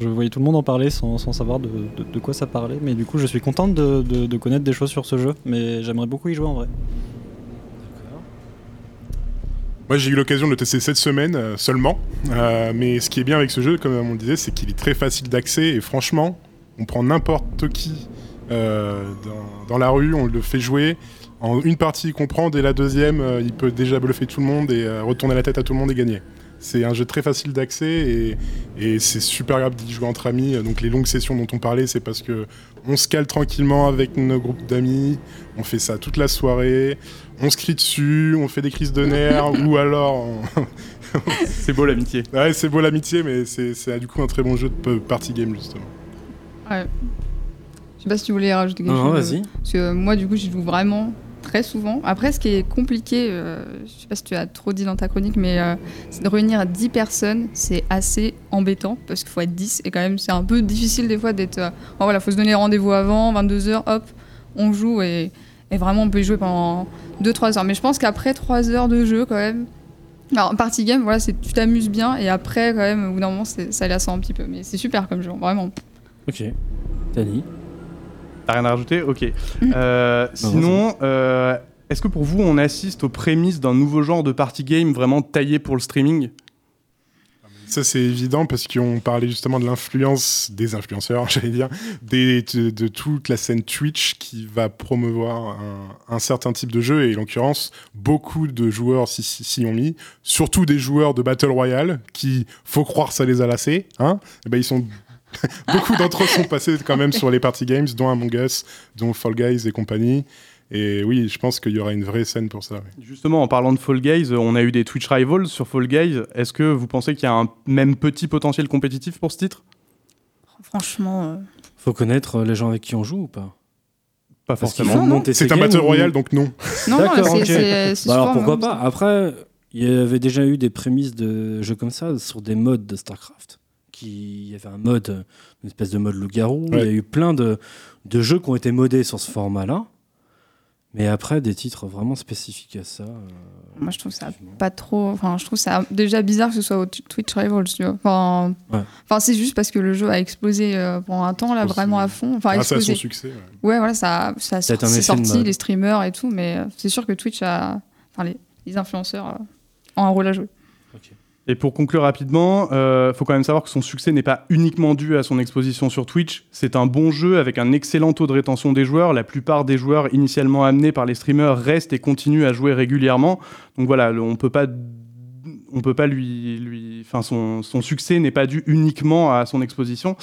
Je voyais tout le monde en parler sans, sans savoir de, de- de quoi ça parlait. Mais du coup, je suis contente de, de- connaître des choses sur ce jeu. Mais j'aimerais beaucoup y jouer en vrai. Moi, j'ai eu l'occasion de le tester cette semaine euh, seulement. Euh, mais ce qui est bien avec ce jeu, comme on le disait, c'est qu'il est très facile d'accès. Et franchement, on prend n'importe qui euh, dans, dans la rue, on le fait jouer. En une partie, il comprend. Dès la deuxième, il peut déjà bluffer tout le monde et retourner la tête à tout le monde et gagner. C'est un jeu très facile d'accès et, et c'est super agréable d'y jouer entre amis. Donc les longues sessions dont on parlait, c'est parce que on se cale tranquillement avec nos groupes d'amis, on fait ça toute la soirée, on se crie dessus, on fait des crises de nerfs ou alors... on- C'est beau l'amitié. Ouais, c'est beau l'amitié, mais c'est du coup un très bon jeu de party game justement. Ouais. Je sais pas si tu voulais rajouter quelque Non, non, chose. vas-y. Parce que moi, du coup, j'y joue vraiment très souvent. Après, ce qui est compliqué, euh, je sais pas si tu as trop dit dans ta chronique, mais euh, de réunir 10 personnes, c'est assez embêtant parce qu'il faut être 10 et quand même, c'est un peu difficile des fois d'être. euh, bon, voilà, faut se donner rendez-vous avant, 22h, hop, on joue et, vraiment, on peut y jouer pendant 2-3 heures. Mais je pense qu'après 3 heures de jeu, quand même. Alors, party game, voilà, c'est tu t'amuses bien et après, quand même, au bout d'un moment, ça lasse un petit peu. Mais c'est super comme jeu, vraiment. Ok. Tani T'as rien à rajouter? Ok. Mm. Euh, sinon, euh, est-ce que pour vous, on assiste aux prémices d'un nouveau genre de party game vraiment taillé pour le streaming? Ça c'est évident parce qu'on parlait justement de l'influence des influenceurs, j'allais dire, des, de, de toute la scène Twitch qui va promouvoir un, un certain type de jeu et en l'occurrence beaucoup de joueurs s'y si, s'y ont mis, surtout des joueurs de Battle Royale qui, faut croire, ça les a lassés, hein Eh ben ils sont beaucoup d'entre eux sont passés quand même sur les party games, dont Among Us, dont Fall Guys et compagnie. Et oui, je pense qu'il y aura une vraie scène pour ça. oui. Justement, en parlant de Fall Guys, on a eu des Twitch Rivals sur Fall Guys. Est-ce que vous pensez qu'il y a un même petit potentiel compétitif pour ce titre? Franchement. euh, Faut connaître euh, les gens avec qui on joue ou pas? Pas forcément. C'est ces un Battle ou- Royale, donc non. Non, non, D'accord, c'est ok. c'est- c'est Bah alors pourquoi hein, pas? Après, il y avait déjà eu des prémices de jeux comme ça sur des modes de StarCraft. Qui... Il y avait un mode, une espèce de mode loup-garou. Il y a eu plein de, de jeux qui ont été modés sur ce format-là. Mais après, des titres vraiment spécifiques à ça. euh, Moi, je trouve ça pas trop. Enfin, je trouve ça déjà bizarre que ce soit au Twitch Rivals, tu vois. Enfin, Ouais. enfin c'est juste parce que le jeu a explosé euh, pendant un temps, là, vraiment à fond. Enfin, Grâce à son explosé. succès. ouais. Ouais, voilà, ça, ça c'est sorti, les streamers et tout, mais euh, c'est sûr que Twitch a. Enfin, les, les influenceurs euh, ont un rôle à jouer. Et pour conclure rapidement, euh, faut quand même savoir que son succès n'est pas uniquement dû à son exposition sur Twitch. C'est un bon jeu avec un excellent taux de rétention des joueurs. La plupart des joueurs initialement amenés par les streamers restent et continuent à jouer régulièrement. Donc voilà, on peut pas, on peut pas lui, lui, enfin son, son succès n'est pas dû uniquement à son exposition.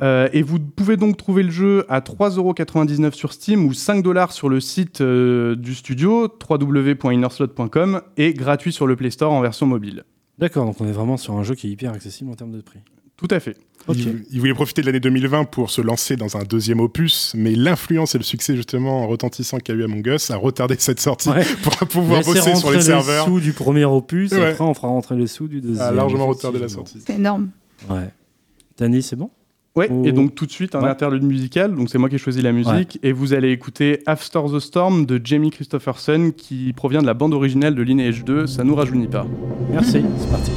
Euh, et vous pouvez donc trouver le jeu à 3,99€ sur Steam ou 5$ sur le site euh, du studio www.innerslot.com et gratuit sur le Play Store en version mobile. D'accord, donc on est vraiment sur un jeu qui est hyper accessible en termes de prix. Tout à fait. Ok. Il, il voulait profiter de l'année 2020 pour se lancer dans un deuxième opus, mais l'influence et le succès justement retentissant qu'a eu Among Us a retardé cette sortie Ouais. pour pouvoir Laissez bosser sur rentrer les serveurs. sous du premier opus, et après on fera rentrer les sous du deuxième. a largement retardé la sortie. C'est énorme. Ouais. C'est bon? Ouais, Oh. et donc tout de suite un Ouais. interlude musical, donc c'est moi qui ai choisi la musique, et vous allez écouter After the Storm de Jamie Christopherson qui provient de la bande originale de Lineage 2, ça nous rajeunit pas. Merci, c'est parti.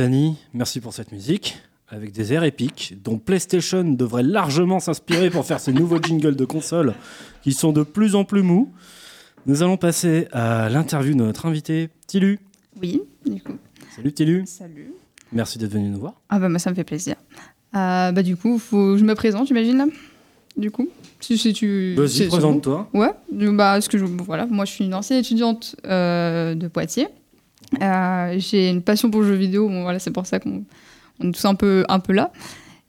Tani, merci pour cette musique. Avec des airs épiques, dont PlayStation devrait largement s'inspirer pour faire ses nouveaux jingles de console, qui sont de plus en plus mous. Nous allons passer à l'interview de notre invité, Tilu. Oui, du coup. Salut Tilu, Salut. merci d'être venu nous voir. Ah bah, moi, ça me fait plaisir. Euh, bah du coup, faut... je me présente, j'imagine là. Du coup, si, si tu. Vas-y, présente-toi. Ouais. Bah ce que je... voilà, moi je suis une ancienne étudiante euh, de Poitiers. Euh, J'ai une passion pour le jeu vidéo. Bon voilà, c'est pour ça qu'on on est tous un peu un peu là.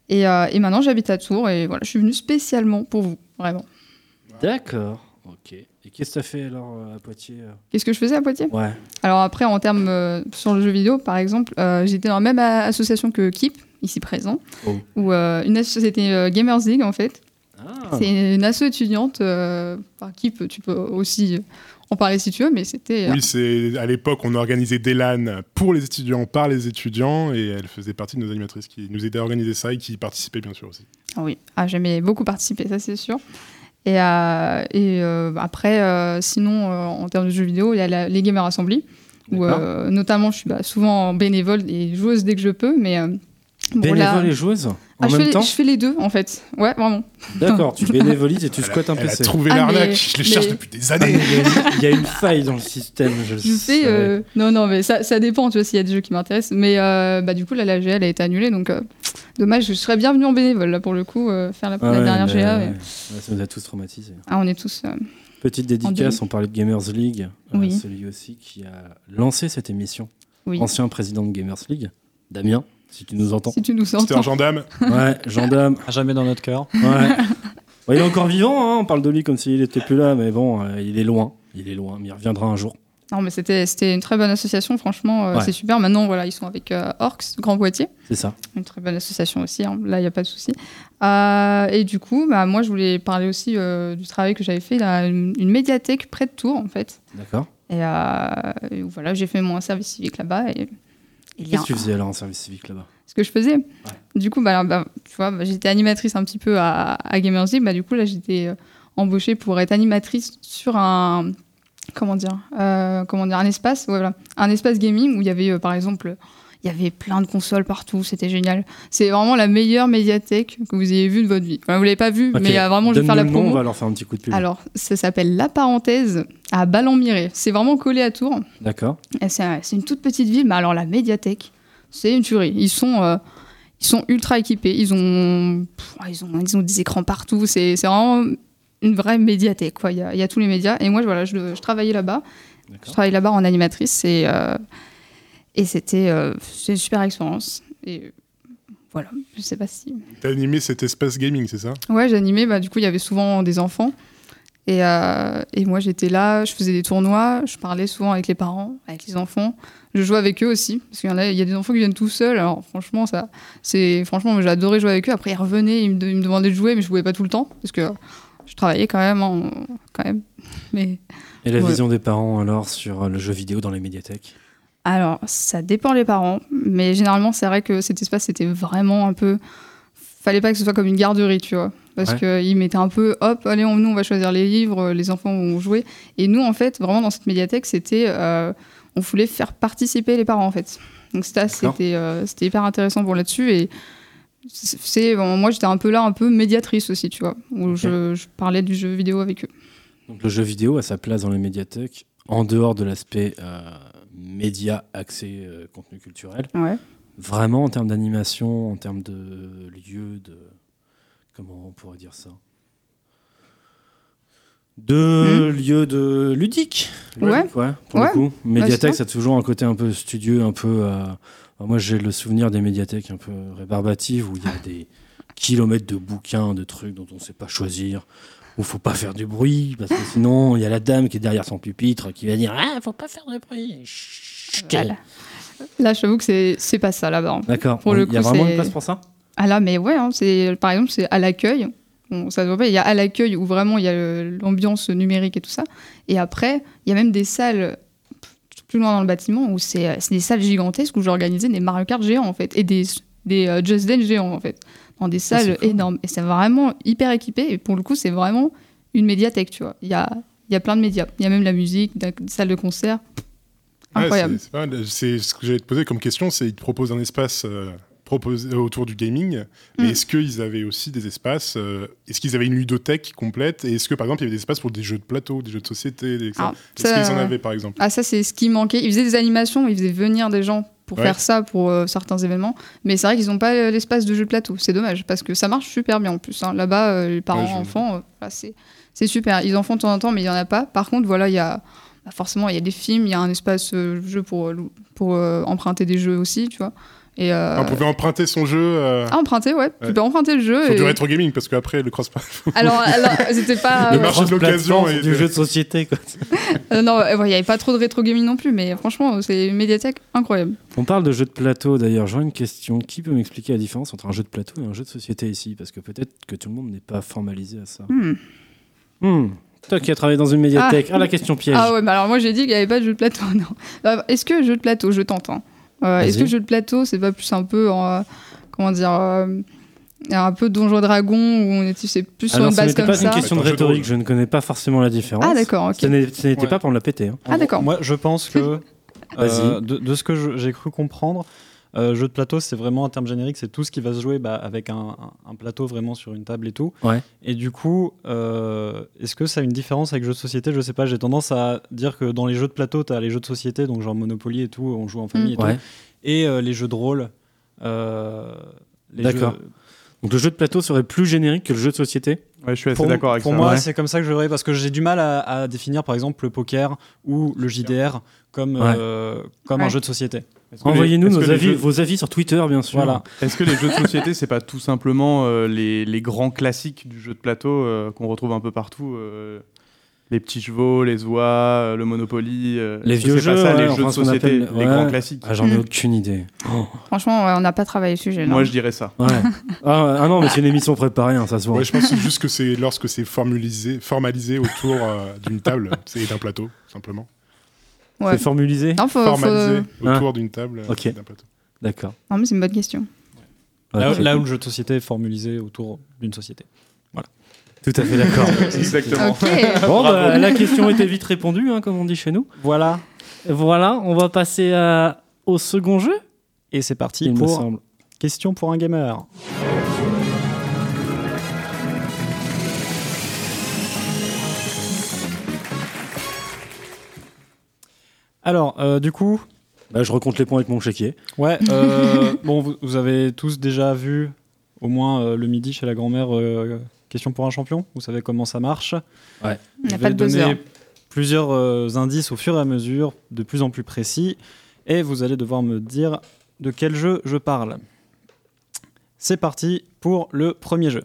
Et, euh, et maintenant j'habite à Tours et voilà, je suis venue spécialement pour vous, vraiment. D'accord, ok. Et qu'est-ce que t'as fait alors euh, à Poitiers Qu'est-ce que je faisais à Poitiers? Ouais, Alors après, en termes euh, sur le jeu vidéo, par exemple, euh, j'étais dans la même association que Keep, ici présent, Oh. où euh, une c'était Gamers League en fait. Ah, C'est une asso étudiante. Par Keep, tu peux aussi en parler si tu veux, mais c'était. euh, Oui, c'est à l'époque, on organisait des LAN pour les étudiants, par les étudiants, et elle faisait partie de nos animatrices qui nous aidaient à organiser ça et qui participaient bien sûr aussi. Ah oui, ah, j'aimais beaucoup participer, ça c'est sûr. Et, euh, et euh, après, euh, sinon, en termes de jeux vidéo, il y a la- les Gamers Assembly, où notamment je suis bah, souvent bénévole et joueuse dès que je peux, mais. Bon, bénévole là- et joueuse en Ah, je, même fais les, temps je fais les deux en fait. Ouais, vraiment. D'accord, tu bénévolises et tu Elle squattes un elle a PC. trouvé Ah, l'arnaque, mais- je les mais- cherche depuis des Ah, mais années. Il y, a une- il y a une faille dans le système, je le Je fais. sais. euh, Non, non, mais ça, ça dépend, tu vois, s'il y a des jeux qui m'intéressent. Mais euh, bah, du coup, là, la GA, elle a été annulée, donc euh, dommage, je serais bienvenue en bénévole, là, pour le coup, euh, faire la, Ah la ouais, dernière bah, GA. ouais. mais- Ouais, ça nous a tous traumatisés. Ah, on est tous. euh, Petite dédicace, on parlait de Gamers League. euh, Oui. celui aussi qui a lancé cette émission. Oui. Ancien président de Gamers League. Damien, si tu nous entends. Si tu nous C'était un entends. gendarme. Ouais, gendarme. À jamais dans notre cœur. Ouais. Il est encore vivant, hein, on parle de lui comme s'il était plus là, mais bon, euh, il est loin. Il est loin, mais il reviendra un jour. Non, mais c'était c'était une très bonne association, franchement, euh, Ouais. c'est super. Maintenant, voilà, ils sont avec euh, Orcs, Grand Poitiers. C'est ça. Une très bonne association aussi, hein. là, il n'y a pas de souci. Euh, et du coup, bah, moi, je voulais parler aussi euh, du travail que j'avais fait, là, une, une médiathèque près de Tours, en fait. D'accord. Et, euh, et voilà, j'ai fait mon service civique là-bas. Et, Qu'est-ce que tu faisais alors en service civique là-bas? Ce que je faisais. Du coup, bah, bah, tu vois, bah, j'étais animatrice un petit peu à, à Gamers League. Bah, du coup, là, j'étais euh, embauchée pour être animatrice sur un. Comment dire, euh, comment dire Un espace, voilà. Un espace gaming où il y avait, euh, par exemple, il y avait plein de consoles partout. C'était génial. C'est vraiment la meilleure médiathèque que vous ayez vue de votre vie. Enfin, vous l'avez pas vue, Ok. mais euh, vraiment, je vais faire la nom, promo. On va leur faire un petit coup de pub. Alors, ça s'appelle La Parenthèse à Ballon-Miré. C'est vraiment collé à Tours. D'accord. C'est un- c'est une toute petite ville, mais alors la médiathèque, c'est une tuerie. Ils sont, euh, ils sont ultra équipés. Ils ont, pff, ils ont, ils ont des écrans partout. C'est vraiment une vraie médiathèque. Quoi. Il, y a, il y a tous les médias. Et moi, je- voilà, je, je travaillais là-bas. Je travaillais là-bas en animatrice. Et, euh, et c'était euh, c'est une super expérience. Et voilà, je sais pas si. T'as animé cet espace gaming, c'est ça? Ouais, j'animais. Bah, du coup, il y avait souvent des enfants. Et, euh, et moi, j'étais là, je faisais des tournois, je parlais souvent avec les parents, avec les enfants. Je jouais avec eux aussi, parce qu'il y en a, il y a des enfants qui viennent tout seuls. Alors, franchement, ça, c'est, franchement, j'ai adoré jouer avec eux. Après, ils revenaient, ils me, de- ils me demandaient de jouer, mais je jouais pas tout le temps, parce que je travaillais quand même, quand même. Mais Et la Ouais. vision des parents alors sur le jeu vidéo dans les médiathèques? Alors, ça dépend les parents, mais généralement, c'est vrai que cet espace, c'était vraiment un peu. Fallait pas que ce soit comme une garderie, tu vois. Parce Ouais. qu'ils mettaient un peu, hop, allez, on, nous, on va choisir les livres, les enfants vont jouer. Et nous, en fait, vraiment, dans cette médiathèque, c'était. euh, on voulait faire participer les parents, en fait. Donc, D'accord. c'était, euh, hyper intéressant pour là-dessus. Et c'est- bon, moi, j'étais un peu là, un peu médiatrice aussi, tu vois, où je parlais du jeu vidéo avec eux. Donc le jeu vidéo a sa place dans les médiathèques, en dehors de l'aspect euh, média axé euh, contenu culturel. Ouais. Vraiment en termes d'animation, en termes de lieu, de... Comment on pourrait dire ça? De lieux de ludique. Hmm. Ouais. pour le Ouais. coup. Médiathèque, c'est ça a toujours un côté un peu studieux, un peu... euh, moi, j'ai le souvenir des médiathèques un peu rébarbatives, où il y a des kilomètres de bouquins, de trucs dont on ne sait pas choisir, où faut pas faire du bruit, parce que sinon, il y a la dame qui est derrière son pupitre qui va dire « Ah, faut pas faire de bruit Chut. Voilà. Là, je t'avoue que c'est, pas ça là-bas. hein. D'accord. Il y a vraiment une place pour ça? Ah là, mais ouais, hein, c'est, par exemple, c'est à l'accueil. Bon, ça se voit pas, il y a à l'accueil où vraiment il y a l'ambiance numérique et tout ça. Et après, il y a même des salles plus loin dans le bâtiment où c'est, c'est des salles gigantesques où j'organisais des Mario Kart géants en fait et des, des euh, Just Dance géants en fait. Dans des salles cool. énormes. Et c'est vraiment hyper équipé. Et pour le coup, c'est vraiment une médiathèque, tu vois. Il y a, il y a plein de médias. Il y a même la musique, des salles de concert. Incroyable. C'est ce que j'allais te poser comme question, c'est ils te proposent un espace euh, proposé autour du gaming, mais Mm. est-ce qu'ils avaient aussi des espaces euh, Est-ce qu'ils avaient une ludothèque complète Et est-ce que par exemple il y avait des espaces pour des jeux de plateau, des jeux de société des- Alors, Est-ce qu'ils en euh, avaient par exemple? Ah, ça, c'est ce qui manquait. Ils faisaient des animations, ils faisaient venir des gens pour Ouais. faire ça pour euh, certains événements. Mais c'est vrai qu'ils n'ont pas euh, l'espace de jeu de plateau. C'est dommage parce que ça marche super bien en plus. hein. Là-bas, euh, les parents, Ouais, je- enfants, euh, c'est super. Ils en font de temps en temps, mais il n'y en a pas. Par contre, voilà, il y a. bah, forcément, il y a des films, il y a un espace euh, jeu pour, euh, pour euh, emprunter des jeux aussi, tu vois. Et, euh, On pouvait emprunter son jeu euh, ah, emprunter, ouais. Ouais. Tu peux emprunter le jeu. sur et- du rétro gaming parce qu'après le crossplay. Alors, alors c'était pas. Le euh, marché de l'occasion et du jeu de société. Quoi. euh, non, euh, ouais, il n'y avait pas trop de rétro gaming non plus, mais franchement, c'est une médiathèque incroyable. On parle de jeu de plateau d'ailleurs. J'aurais une question. Qui peut m'expliquer la différence entre un jeu de plateau et un jeu de société ici? Parce que peut-être que tout le monde n'est pas formalisé à ça. Hmm. Hmm. Toi qui as travaillé dans une médiathèque. Ah, la question piège. Ah ouais, bah alors moi j'ai dit qu'il n'y avait pas de jeu de plateau. Non. Est-ce que jeu de plateau, je tente. Est-ce que jeu de plateau, c'est pas plus un peu, en, euh, comment dire, euh, un peu Donjon Dragon où on est, c'est plus sur Alors, une base comme pas ça. une question de C'est un jeu de rhétorique. rôle. Je ne connais pas forcément la différence. Ah d'accord, ok. Ce n'était Ouais. pas pour me la péter. hein. Ah, d'accord. Moi, je pense que Vas-y. euh, de, de ce que j'ai cru comprendre, euh, jeu de plateau, c'est vraiment un terme générique, c'est tout ce qui va se jouer bah, avec un, plateau vraiment sur une table et tout. Ouais. Et du coup, euh, est-ce que ça a une différence avec jeu de société? Je sais pas, j'ai tendance à dire que dans les jeux de plateau, tu as les jeux de société, donc genre Monopoly et tout, on joue en famille et tout, Ouais. et euh, les jeux de rôle. euh, D'accord. jeux- Donc le jeu de plateau serait plus générique que le jeu de société? Ouais, je suis assez Pour, d'accord avec pour ça. moi, Ouais. c'est comme ça que je verrais parce que j'ai du mal à, à définir par exemple le poker ou le JDR comme, Ouais. euh, comme un jeu de société. Envoyez-nous nos avis, jeux- vos avis sur Twitter, bien sûr. Voilà. Est-ce que les jeux de société, c'est pas tout simplement euh, les, les grands classiques du jeu de plateau euh, qu'on retrouve un peu partout euh, Les petits chevaux, les oies, euh, le Monopoly. euh, Les vieux c'est pas jeux, ça, ouais, les jeux de société, appelle- les ouais. grands classiques. Ah, J'en ai aucune idée. Oh. Franchement, ouais, on n'a pas travaillé le sujet. non. Moi, je dirais ça. Ouais. ah, ah non, mais c'est une émission préparée, hein, ça se voit. Ouais, je pense juste que c'est lorsque c'est formalisé, formalisé autour euh, d'une table c'est d'un plateau, simplement. Ouais. C'est formulisé Non, faut, faut- Formalisé Ah. autour d'une table euh, d'un plateau. D'accord. non, mais c'est une bonne question. Là, où le jeu de société est formulisé autour d'une société. Tout à fait d'accord. Exactement. Bon, bah, la question était vite répondue, hein, comme on dit chez nous. Voilà. Voilà, on va passer à- au second jeu, Et c'est parti il me pour semble. question pour un gamer. Alors, euh, du coup, Bah, je recompte les points avec mon chéquier. ouais, euh, bon, vous, vous avez tous déjà vu au moins euh, le midi chez la grand-mère euh, question pour un champion? Vous savez comment ça marche? Il n'y Je a vais pas donner buzzer. plusieurs euh, indices au fur et à mesure, de plus en plus précis, et vous allez devoir me dire de quel jeu je parle. C'est parti pour le premier jeu.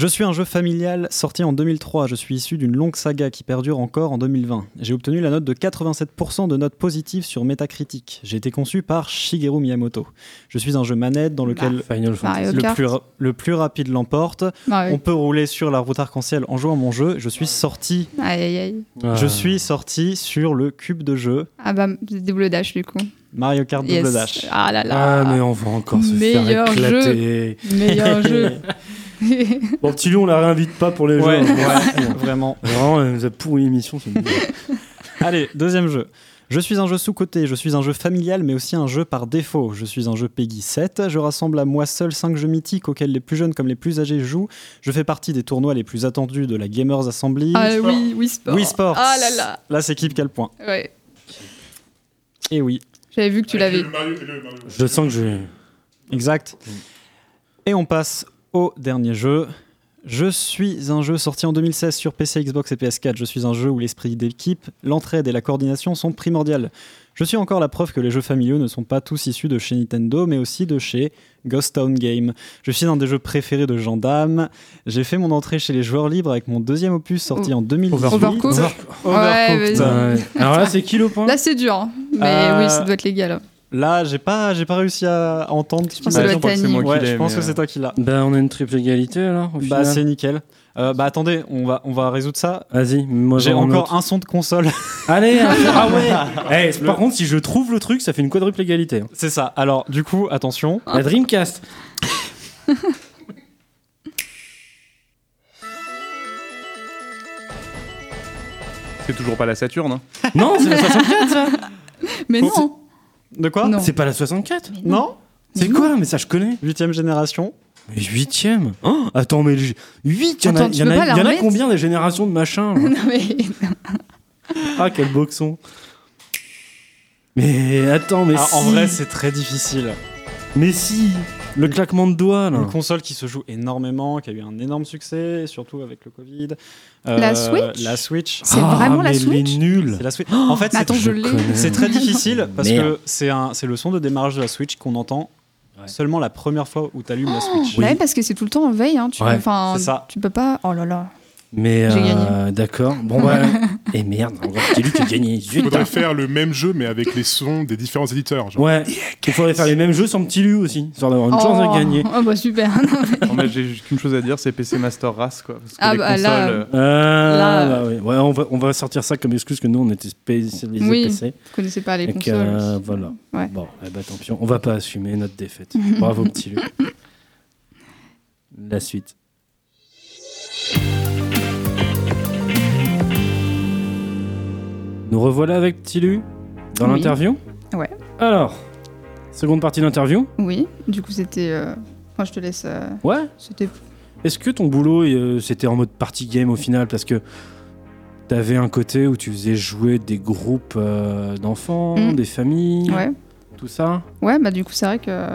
Je suis un jeu familial sorti en 2003. Je suis issu d'une longue saga qui perdure encore en 2020. J'ai obtenu la note de 87% de notes positives sur Metacritic. J'ai été conçu par Shigeru Miyamoto. Je suis un jeu manette dans lequel Final Fantasy. Le plus, ra- le plus rapide l'emporte. Ah ouais. On peut rouler sur la route arc-en-ciel en jouant à mon jeu. Je suis sorti Aïe, aïe, aïe. Ah. je suis sorti sur le cube de jeu Ah bah, double dash du coup. Mario Kart Double Yes. Dash. Ah là là. Ah, mais on va encore se Meilleur faire éclater. Meilleur jeu. Bon, petit loup, on la réinvite pas pour les Ouais, jeux. ouais, vraiment. Vraiment, elle nous a pourri l'émission. Allez, deuxième jeu. Je suis un jeu sous-coté, je suis un jeu familial, mais aussi un jeu par défaut. Je suis un jeu Peggy 7, je rassemble à moi seul 5 jeux mythiques auxquels les plus jeunes comme les plus âgés jouent. Je fais partie des tournois les plus attendus de la Gamers Assembly. ah oui, Wii Sport. Wii Sports. Ah là là. Là, c'est qui le point Ouais. Et oui, J'avais vu que tu l'avais. Je sens que je. exact. Et on passe au dernier jeu. Je suis un jeu sorti en 2016 sur PC, Xbox et PS4. Je suis un jeu où l'esprit d'équipe, l'entraide et la coordination sont primordiales. Je suis encore la preuve que les jeux familiaux ne sont pas tous issus de chez Nintendo, mais aussi de chez Ghost Town Game. Je suis un des jeux préférés de gendarmes. J'ai fait mon entrée chez les joueurs libres avec mon deuxième opus sorti Oh. en 2018. Overcooked. Ouais, Overcooked. vas-y. Ouais. Alors là, c'est qui le point? Là, c'est dur. hein. Mais Euh, oui, ça doit être légal. Hein. Là, j'ai pas, j'ai pas réussi à entendre. Je pense que je c'est moi qui Ouais, l'ai, je pense mais, que c'est toi qui l'as. Ben, on a une triple égalité alors. Au Bah, c'est nickel. Euh, bah, attendez, on va, on va résoudre ça. Vas-y, moi J'ai encore un son de console. Allez, un- ah ouais. Eh, Par contre, si je trouve le truc, ça fait une quadruple égalité. hein. c'est ça. Alors, du coup, attention. La Dreamcast. C'est toujours pas la Saturne. hein. Non, c'est la 64 ça. Mais non De quoi Non. C'est pas la 64 Mais Non C'est Mais quoi Mais ça, je connais. Huitième génération. Mais huitième Oh, Attends, mais 8, il y en a, Attends, il tu y en peux a, pas la il y en a remettre combien des générations de machin là Non, mais. Ah, quel boxon Mais attends, mais Ah, si En vrai, c'est très difficile. Mais si Le claquement de doigts, là Une console qui se joue énormément, qui a eu un énorme succès, surtout avec le Covid. La Switch La Switch. C'est Ah, vraiment la Switch nuls C'est la Switch. en fait, c'est très difficile parce Merde. que c'est un, c'est le son de démarrage de la Switch qu'on entend Ouais. seulement la première fois où tu allumes la Switch. Oui. Ouais, parce que c'est tout le temps en veille. Hein. Tu, Ouais, ça. tu peux pas. Oh là là. Mais J'ai euh, d'accord. Bon bah et merde, c'est lui qui a gagné. Il faudrait faire le même jeu, mais avec les sons des différents éditeurs. genre. Ouais. Il faudrait faire les mêmes jeux sans petit Lu aussi, histoire d'avoir une chance oh. de gagner. Oh bah super. Non, mais j'ai juste qu'une chose à dire, c'est PC Master Race quoi. Parce que Ah les bah, consoles, là, euh, Euh, Là, bah. Ouais, on va, on va sortir ça comme excuse que nous on était spécialisés Oui. PC. Vous connaissez pas les que, consoles. euh, voilà. Ouais. Bon, eh ben, tant pis, on va pas assumer notre défaite. Bravo petit Lu. La suite. Nous revoilà avec Petit Lu dans Oui. l'interview. Ouais. Alors, seconde partie d'interview. Oui, du coup c'était. euh, Enfin, je te laisse. euh, Ouais. C'était. Est-ce que ton boulot, euh, c'était en mode party game au final Parce que t'avais un côté où tu faisais jouer des groupes euh, d'enfants, Mm. des familles, Ouais. tout ça? Ouais, bah du coup c'est vrai que.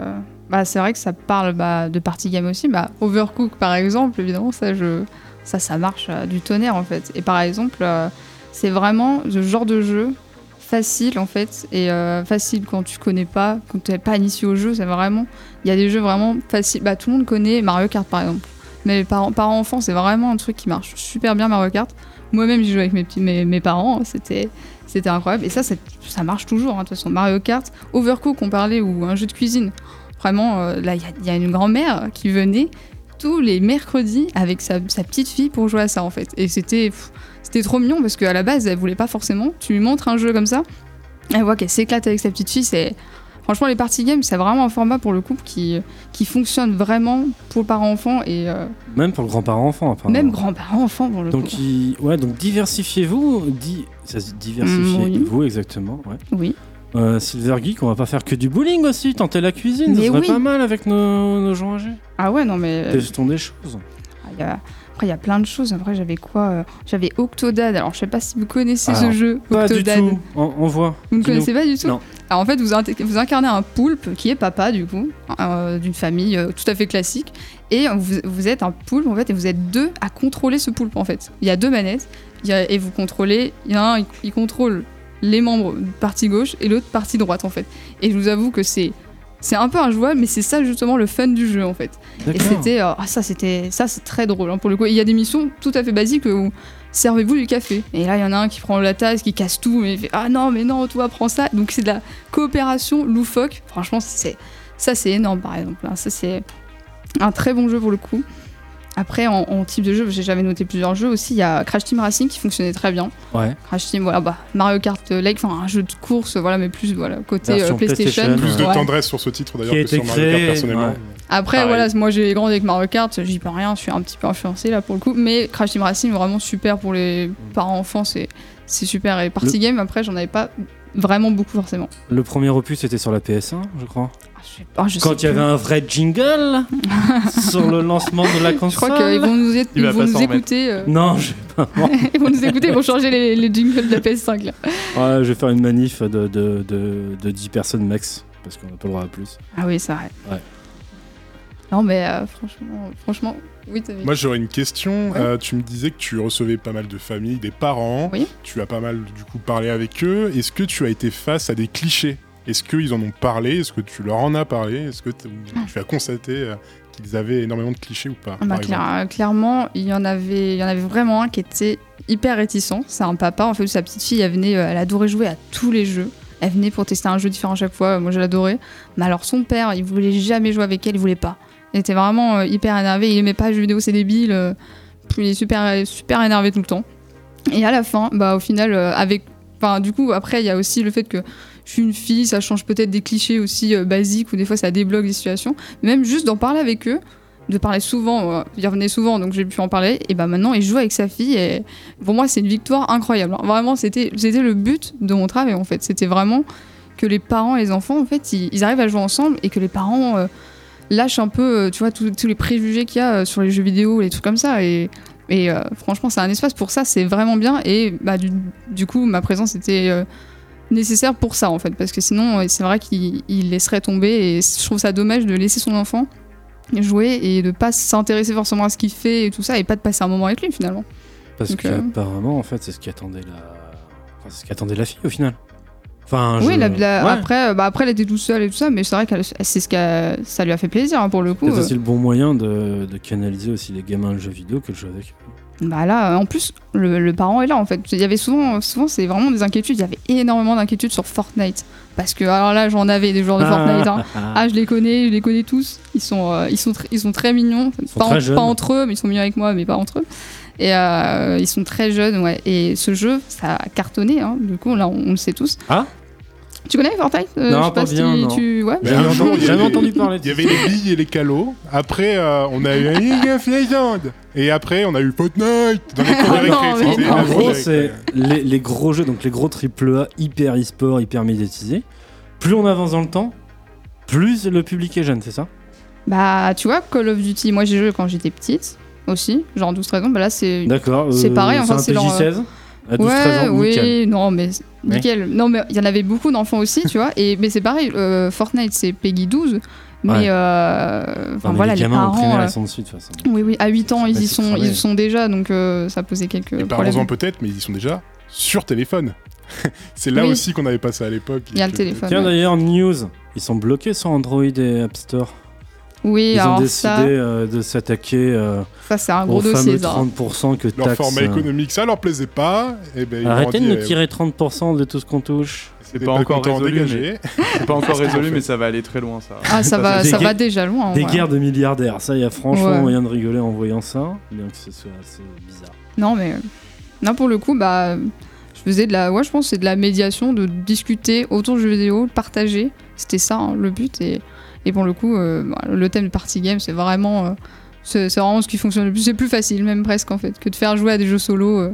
Bah c'est vrai que ça parle bah, de party game aussi. Bah Overcook par exemple, évidemment ça je. Ça ça marche du tonnerre en fait. Et par exemple, c'est vraiment ce genre de jeu facile en fait et euh, facile quand tu connais pas, quand tu n'es pas initié au jeu, c'est vraiment il y a des jeux vraiment faciles. Bah tout le monde connaît Mario Kart par exemple. Mais parents parents enfants, c'est vraiment un truc qui marche super bien Mario Kart. Moi-même, j'y jouais avec mes petits mes, mes parents, c'était c'était incroyable et ça ça marche toujours hein, de toute façon Mario Kart, Overcook on parlait ou un jeu de cuisine. Vraiment euh, là il y a- une grand-mère qui venait tous les mercredis avec sa, sa petite fille pour jouer à ça en fait et c'était c'était trop mignon parce qu'à la base elle voulait pas forcément. Tu lui montres un jeu comme ça, elle voit qu'elle s'éclate avec sa petite fille, c'est Franchement, les party games, c'est vraiment un format pour le couple qui, qui fonctionne vraiment pour le parent-enfant et euh, Même pour le grand-parent-enfant. apparemment. même grands-parents-enfants pour le Donc, coup. il- ouais, donc diversifiez-vous. Di... Ça se dit diversifiez-vous, exactement. Ouais. Oui. Euh, Silver Geek, on va pas faire que du bowling aussi, tenter la cuisine, ça Mais serait oui. pas mal avec nos, nos gens âgés. Ah ouais, non mais. Testons des choses. il y a- Après, il y a plein de choses. Après, j'avais quoi euh, J'avais Octodad. Alors, je sais pas si vous connaissez Alors, ce jeu. Pas du Octodad. tout. On, on voit. Vous ne connaissez pas du tout Non. Alors en fait, vous, incarnez un poulpe qui est papa du coup, euh, d'une famille euh, tout à fait classique, et vous, vous êtes un poulpe en fait, et vous êtes deux à contrôler ce poulpe en fait. Il y a deux manettes, il y a- et vous contrôlez. Il y en a un, il, il contrôle les membres partie gauche et l'autre partie droite en fait. Et je vous avoue que c'est c'est un peu injouable, mais c'est ça justement le fun du jeu en fait. Et c'était euh, ah ça c'était ça c'est très drôle hein, pour le coup. Il y a des missions tout à fait basiques où servez-vous du café. Et là il y en a un qui prend la tasse, qui casse tout, mais il fait ah non mais non toi prends ça. Donc c'est de la coopération loufoque. Franchement c'est ça c'est énorme par exemple. hein. Ça c'est un très bon jeu pour le coup. Après en, en type de jeu j'ai jamais noté plusieurs jeux aussi. Il y a Crash Team Racing qui fonctionnait très bien. Ouais. Crash Team voilà bah Mario Kart Lake enfin un jeu de course voilà mais plus voilà côté euh, PlayStation. PlayStation. Plus de tendresse sur ce titre d'ailleurs que sur Mario Kart créé. personnellement. ouais. Après, Pareil. voilà, moi j'ai grandi avec Mario Kart, j'y peux rien, je suis un petit peu influencé là pour le coup. Mais Crash Team Racing, vraiment super pour les parents-enfants, c'est c'est super. Et Party Game, après, j'en avais pas vraiment beaucoup forcément. Le premier opus était sur la PS1, je crois. Ah, je sais pas, je Quand il sais y avait un vrai jingle sur le lancement de la console. Je crois qu'ils vont nous, Il ils vont pas nous écouter. euh, Non, je... ils vont nous écouter, ils vont changer les, les jingles de la PS5 là. Ouais, je vais faire une manif de, de, de, de 10 personnes max, parce qu'on n'a pas le droit à plus. Ah oui, c'est vrai. Ouais. Non, mais euh, franchement, franchement, oui, vu. Moi j'aurais une question. Euh, tu me disais que tu recevais pas mal de familles, des parents. Oui. Tu as pas mal du coup parlé avec eux. Est-ce que tu as été face à des clichés? Est-ce qu'ils en ont parlé? Est-ce que tu leur en as parlé? Est-ce que t- tu as constaté euh, qu'ils avaient énormément de clichés ou pas Ah bah, clair- clairement, il y en avait, il y en avait vraiment un qui était hyper réticent. C'est un papa, en fait, sa petite fille, elle venait, elle adorait jouer à tous les jeux. Elle venait pour tester un jeu différent à chaque fois. Moi, je l'adorais. Mais alors, son père, il voulait jamais jouer avec elle. Il voulait pas. Était vraiment euh, hyper énervé. Il aimait pas les jeux vidéo, c'est débile. euh, il est super, super énervé tout le temps. Et à la fin, bah, au final, euh, avec, enfin, du coup, après, il y a aussi le fait que je suis une fille, ça change peut-être des clichés aussi basiques ou des fois ça débloque des situations. Même juste d'en parler avec eux, de parler souvent, euh, il revenait souvent, donc j'ai pu en parler. Et bah maintenant, il joue avec sa fille. Et pour moi, c'est une victoire incroyable. hein. Vraiment, c'était le but de mon travail en fait. C'était vraiment que les parents et les enfants, en fait, ils, ils arrivent à jouer ensemble et que les parents lâchent un peu, euh, tu vois, tous les préjugés qu'il y a euh, sur les jeux vidéo, les trucs comme ça. Et, et euh, franchement, c'est un espace pour ça, c'est vraiment bien. Et bah, du, du coup, ma présence était euh, nécessaire pour ça, en fait. Parce que sinon, c'est vrai qu'il il laisserait tomber. Et je trouve ça dommage de laisser son enfant jouer et de pas s'intéresser forcément à ce qu'il fait et tout ça, et pas de passer un moment avec lui, finalement. Parce Donc, euh, qu'apparemment, en fait, c'est ce qui attendait la. Enfin, ce qui attendait la fille au final. Enfin, Oui, je- la- la- Ouais. après, euh, bah, après, elle était toute seule et tout ça, mais c'est vrai que c'est ce que ça lui a fait plaisir, hein, pour le coup. Peut-être euh. le bon moyen de, de canaliser aussi les gamins le jeu vidéo que le jeu avec. Bah là, euh, en plus, le, le parent est là en fait. Il y avait souvent, souvent c'est vraiment des inquiétudes. Il y avait énormément d'inquiétudes sur Fortnite. Parce que, alors là, j'en avais des joueurs de Fortnite. hein. Ah, je les connais, je les connais tous. Ils sont, euh, ils sont, ils sont très mignons. sont Pas, très en- jeunes. pas entre eux, mais ils sont mignons avec moi, mais pas entre eux. Et euh, ils sont très jeunes, ouais. Et ce jeu, ça a cartonné. Hein. Du coup, là, on, on le sait tous. Ah? Tu connais Fortnite Euh, Non, je sais pas si bien, non. Tu... Ouais. Mais Jamais un jour, avait- entendu parler de Il y avait les billes et les calots. Après, euh, on a eu un League of Legends. Et après, on a eu Fortnite dans les cours de Ah non, mais. En gros, c'est les, les gros jeux, donc les gros AAA hyper e-sport, hyper médiatisés. Plus on avance dans le temps, plus le public est jeune, c'est ça? Bah, tu vois, Call of Duty, moi j'ai joué quand j'étais petite aussi, genre 12-13 ans. Bah là, c'est D'accord. C'est euh, pareil, enfin, c'est c'est un leur, PJ16 à 12-13 ouais, ans, oui, nickel. non, mais nickel. Non, mais il y en avait beaucoup d'enfants aussi, tu vois. Et mais c'est pareil, euh, Fortnite c'est Peggy 12, mais Ouais. euh, enfin mais voilà, les les, gamins en primaire, parents. euh, ils sont dessus de toute façon. oui, oui, à 8 ans, ils y sont, ils sont déjà, donc euh, ça posait quelques Et problèmes. parlons-en peut-être, mais ils y sont déjà sur téléphone. c'est là Oui. aussi qu'on avait passé à l'époque. Il y a le téléphone. Tiens ouais. d'ailleurs, news, ils sont bloqués sur Android et App Store. Oui, Ils ont décidé ça, euh, de s'attaquer euh, ça c'est un au gros dossier, fameux ça. 30% que Leur taxe. format euh, économique, ça leur plaisait pas. Et ben, ils Arrêtez ont de dit, nous tirer 30% de tout ce qu'on touche. c'était pas encore content, résolu, dégagez. C'est pas encore résolu, mais ça va aller très loin, ça. Ah, ça va, Des ça guerres- va déjà loin. Des guerres de milliardaires, ça, il y a franchement Ouais. moyen de rigoler en voyant ça, bien que ce soit assez bizarre. Non, mais euh, non, pour le coup, bah, je faisais de la, ouais, je pense que c'est de la médiation, de discuter autour du jeu vidéo, de partager. C'était ça hein, le but. Et, et pour le coup, euh, bah, le thème de party game, c'est vraiment, euh, c'est vraiment ce qui fonctionne le plus. C'est plus facile, même presque en fait, que de faire jouer à des jeux solo. euh.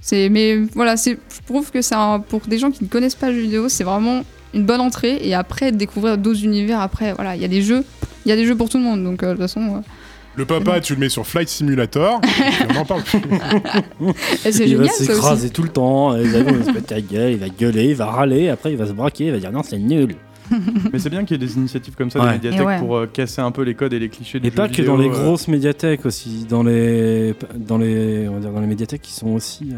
c'est, mais voilà, c'est, je trouve que c'est un- pour des gens qui ne connaissent pas le jeu vidéo, c'est vraiment une bonne entrée. Et après, découvrir d'autres univers. Après, voilà, il y a des jeux, il y a des jeux pour tout le monde. Donc euh, de toute façon, euh, Le papa, tu le mets sur Flight Simulator. on en parle plus. il va génial ça aussi. s'écraser tout le temps, les avions vont se mettre la gueule, il va gueuler, il va râler, après il va se braquer, il va dire non, c'est nul. Mais c'est bien qu'il y ait des initiatives comme ça, Ouais. des médiathèques, ouais. pour euh, casser un peu les codes et les clichés du Et jeu pas que dans les euh. grosses médiathèques aussi, dans les, dans les, on va dire dans les médiathèques qui sont aussi euh,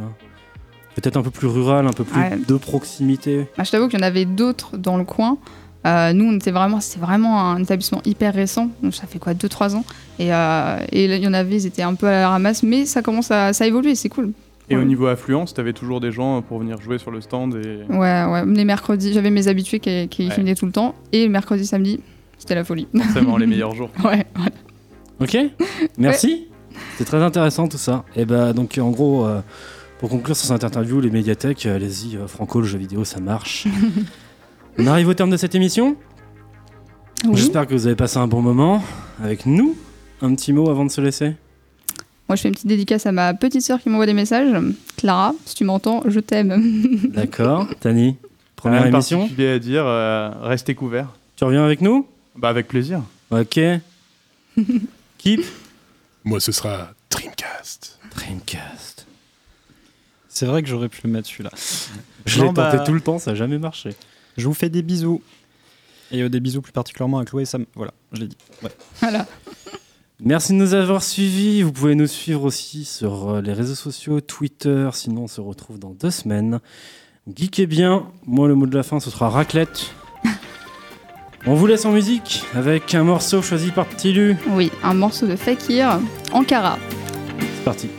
peut-être un peu plus rurales, un peu plus Ouais. de proximité. Bah, je t'avoue qu'il y en avait d'autres dans le coin. Euh, nous, on était vraiment, c'était vraiment un établissement hyper récent. Donc, ça fait quoi, 2-3 ans. Et, euh, et là, il y en avait, ils étaient un peu à la ramasse, mais ça commence à, ça a évolué, c'est cool. Et au Ouais. niveau affluence, t'avais toujours des gens pour venir jouer sur le stand et. Ouais, ouais. Les mercredis, j'avais mes habitués qui, qui Ouais. venaient tout le temps. Et le mercredi, samedi, c'était la folie. Forcément les meilleurs jours. ouais. Ok, merci. C'est très intéressant tout ça. Et bah donc en gros, euh, pour conclure sur cette interview, les médiathèques, euh, allez-y, euh, Franco, le jeu vidéo, ça marche. On arrive au terme de cette émission. Oui. J'espère que vous avez passé un bon moment avec nous. Un petit mot avant de se laisser? Moi, je fais une petite dédicace à ma petite sœur qui m'envoie des messages. Clara, si tu m'entends, je t'aime. D'accord. Tani, première Rien émission. particulier à dire, euh, restez couverts. Tu reviens avec nous? Bah avec plaisir. Ok. Keep. Moi, ce sera Dreamcast. Dreamcast. C'est vrai que j'aurais pu le mettre celui-là. Je l'ai tenté bah- tout le temps, ça n'a jamais marché. Je vous fais des bisous. Et euh, des bisous plus particulièrement à Chloé et Sam. Voilà, je l'ai dit. Ouais. voilà. Merci de nous avoir suivis. Vous pouvez nous suivre aussi sur euh, les réseaux sociaux, Twitter. Sinon, on se retrouve dans deux semaines. Geekez bien. Moi, le mot de la fin, ce sera raclette. On vous laisse en musique avec un morceau choisi par Tilu. Oui, un morceau de Fakir, Ankara. C'est parti.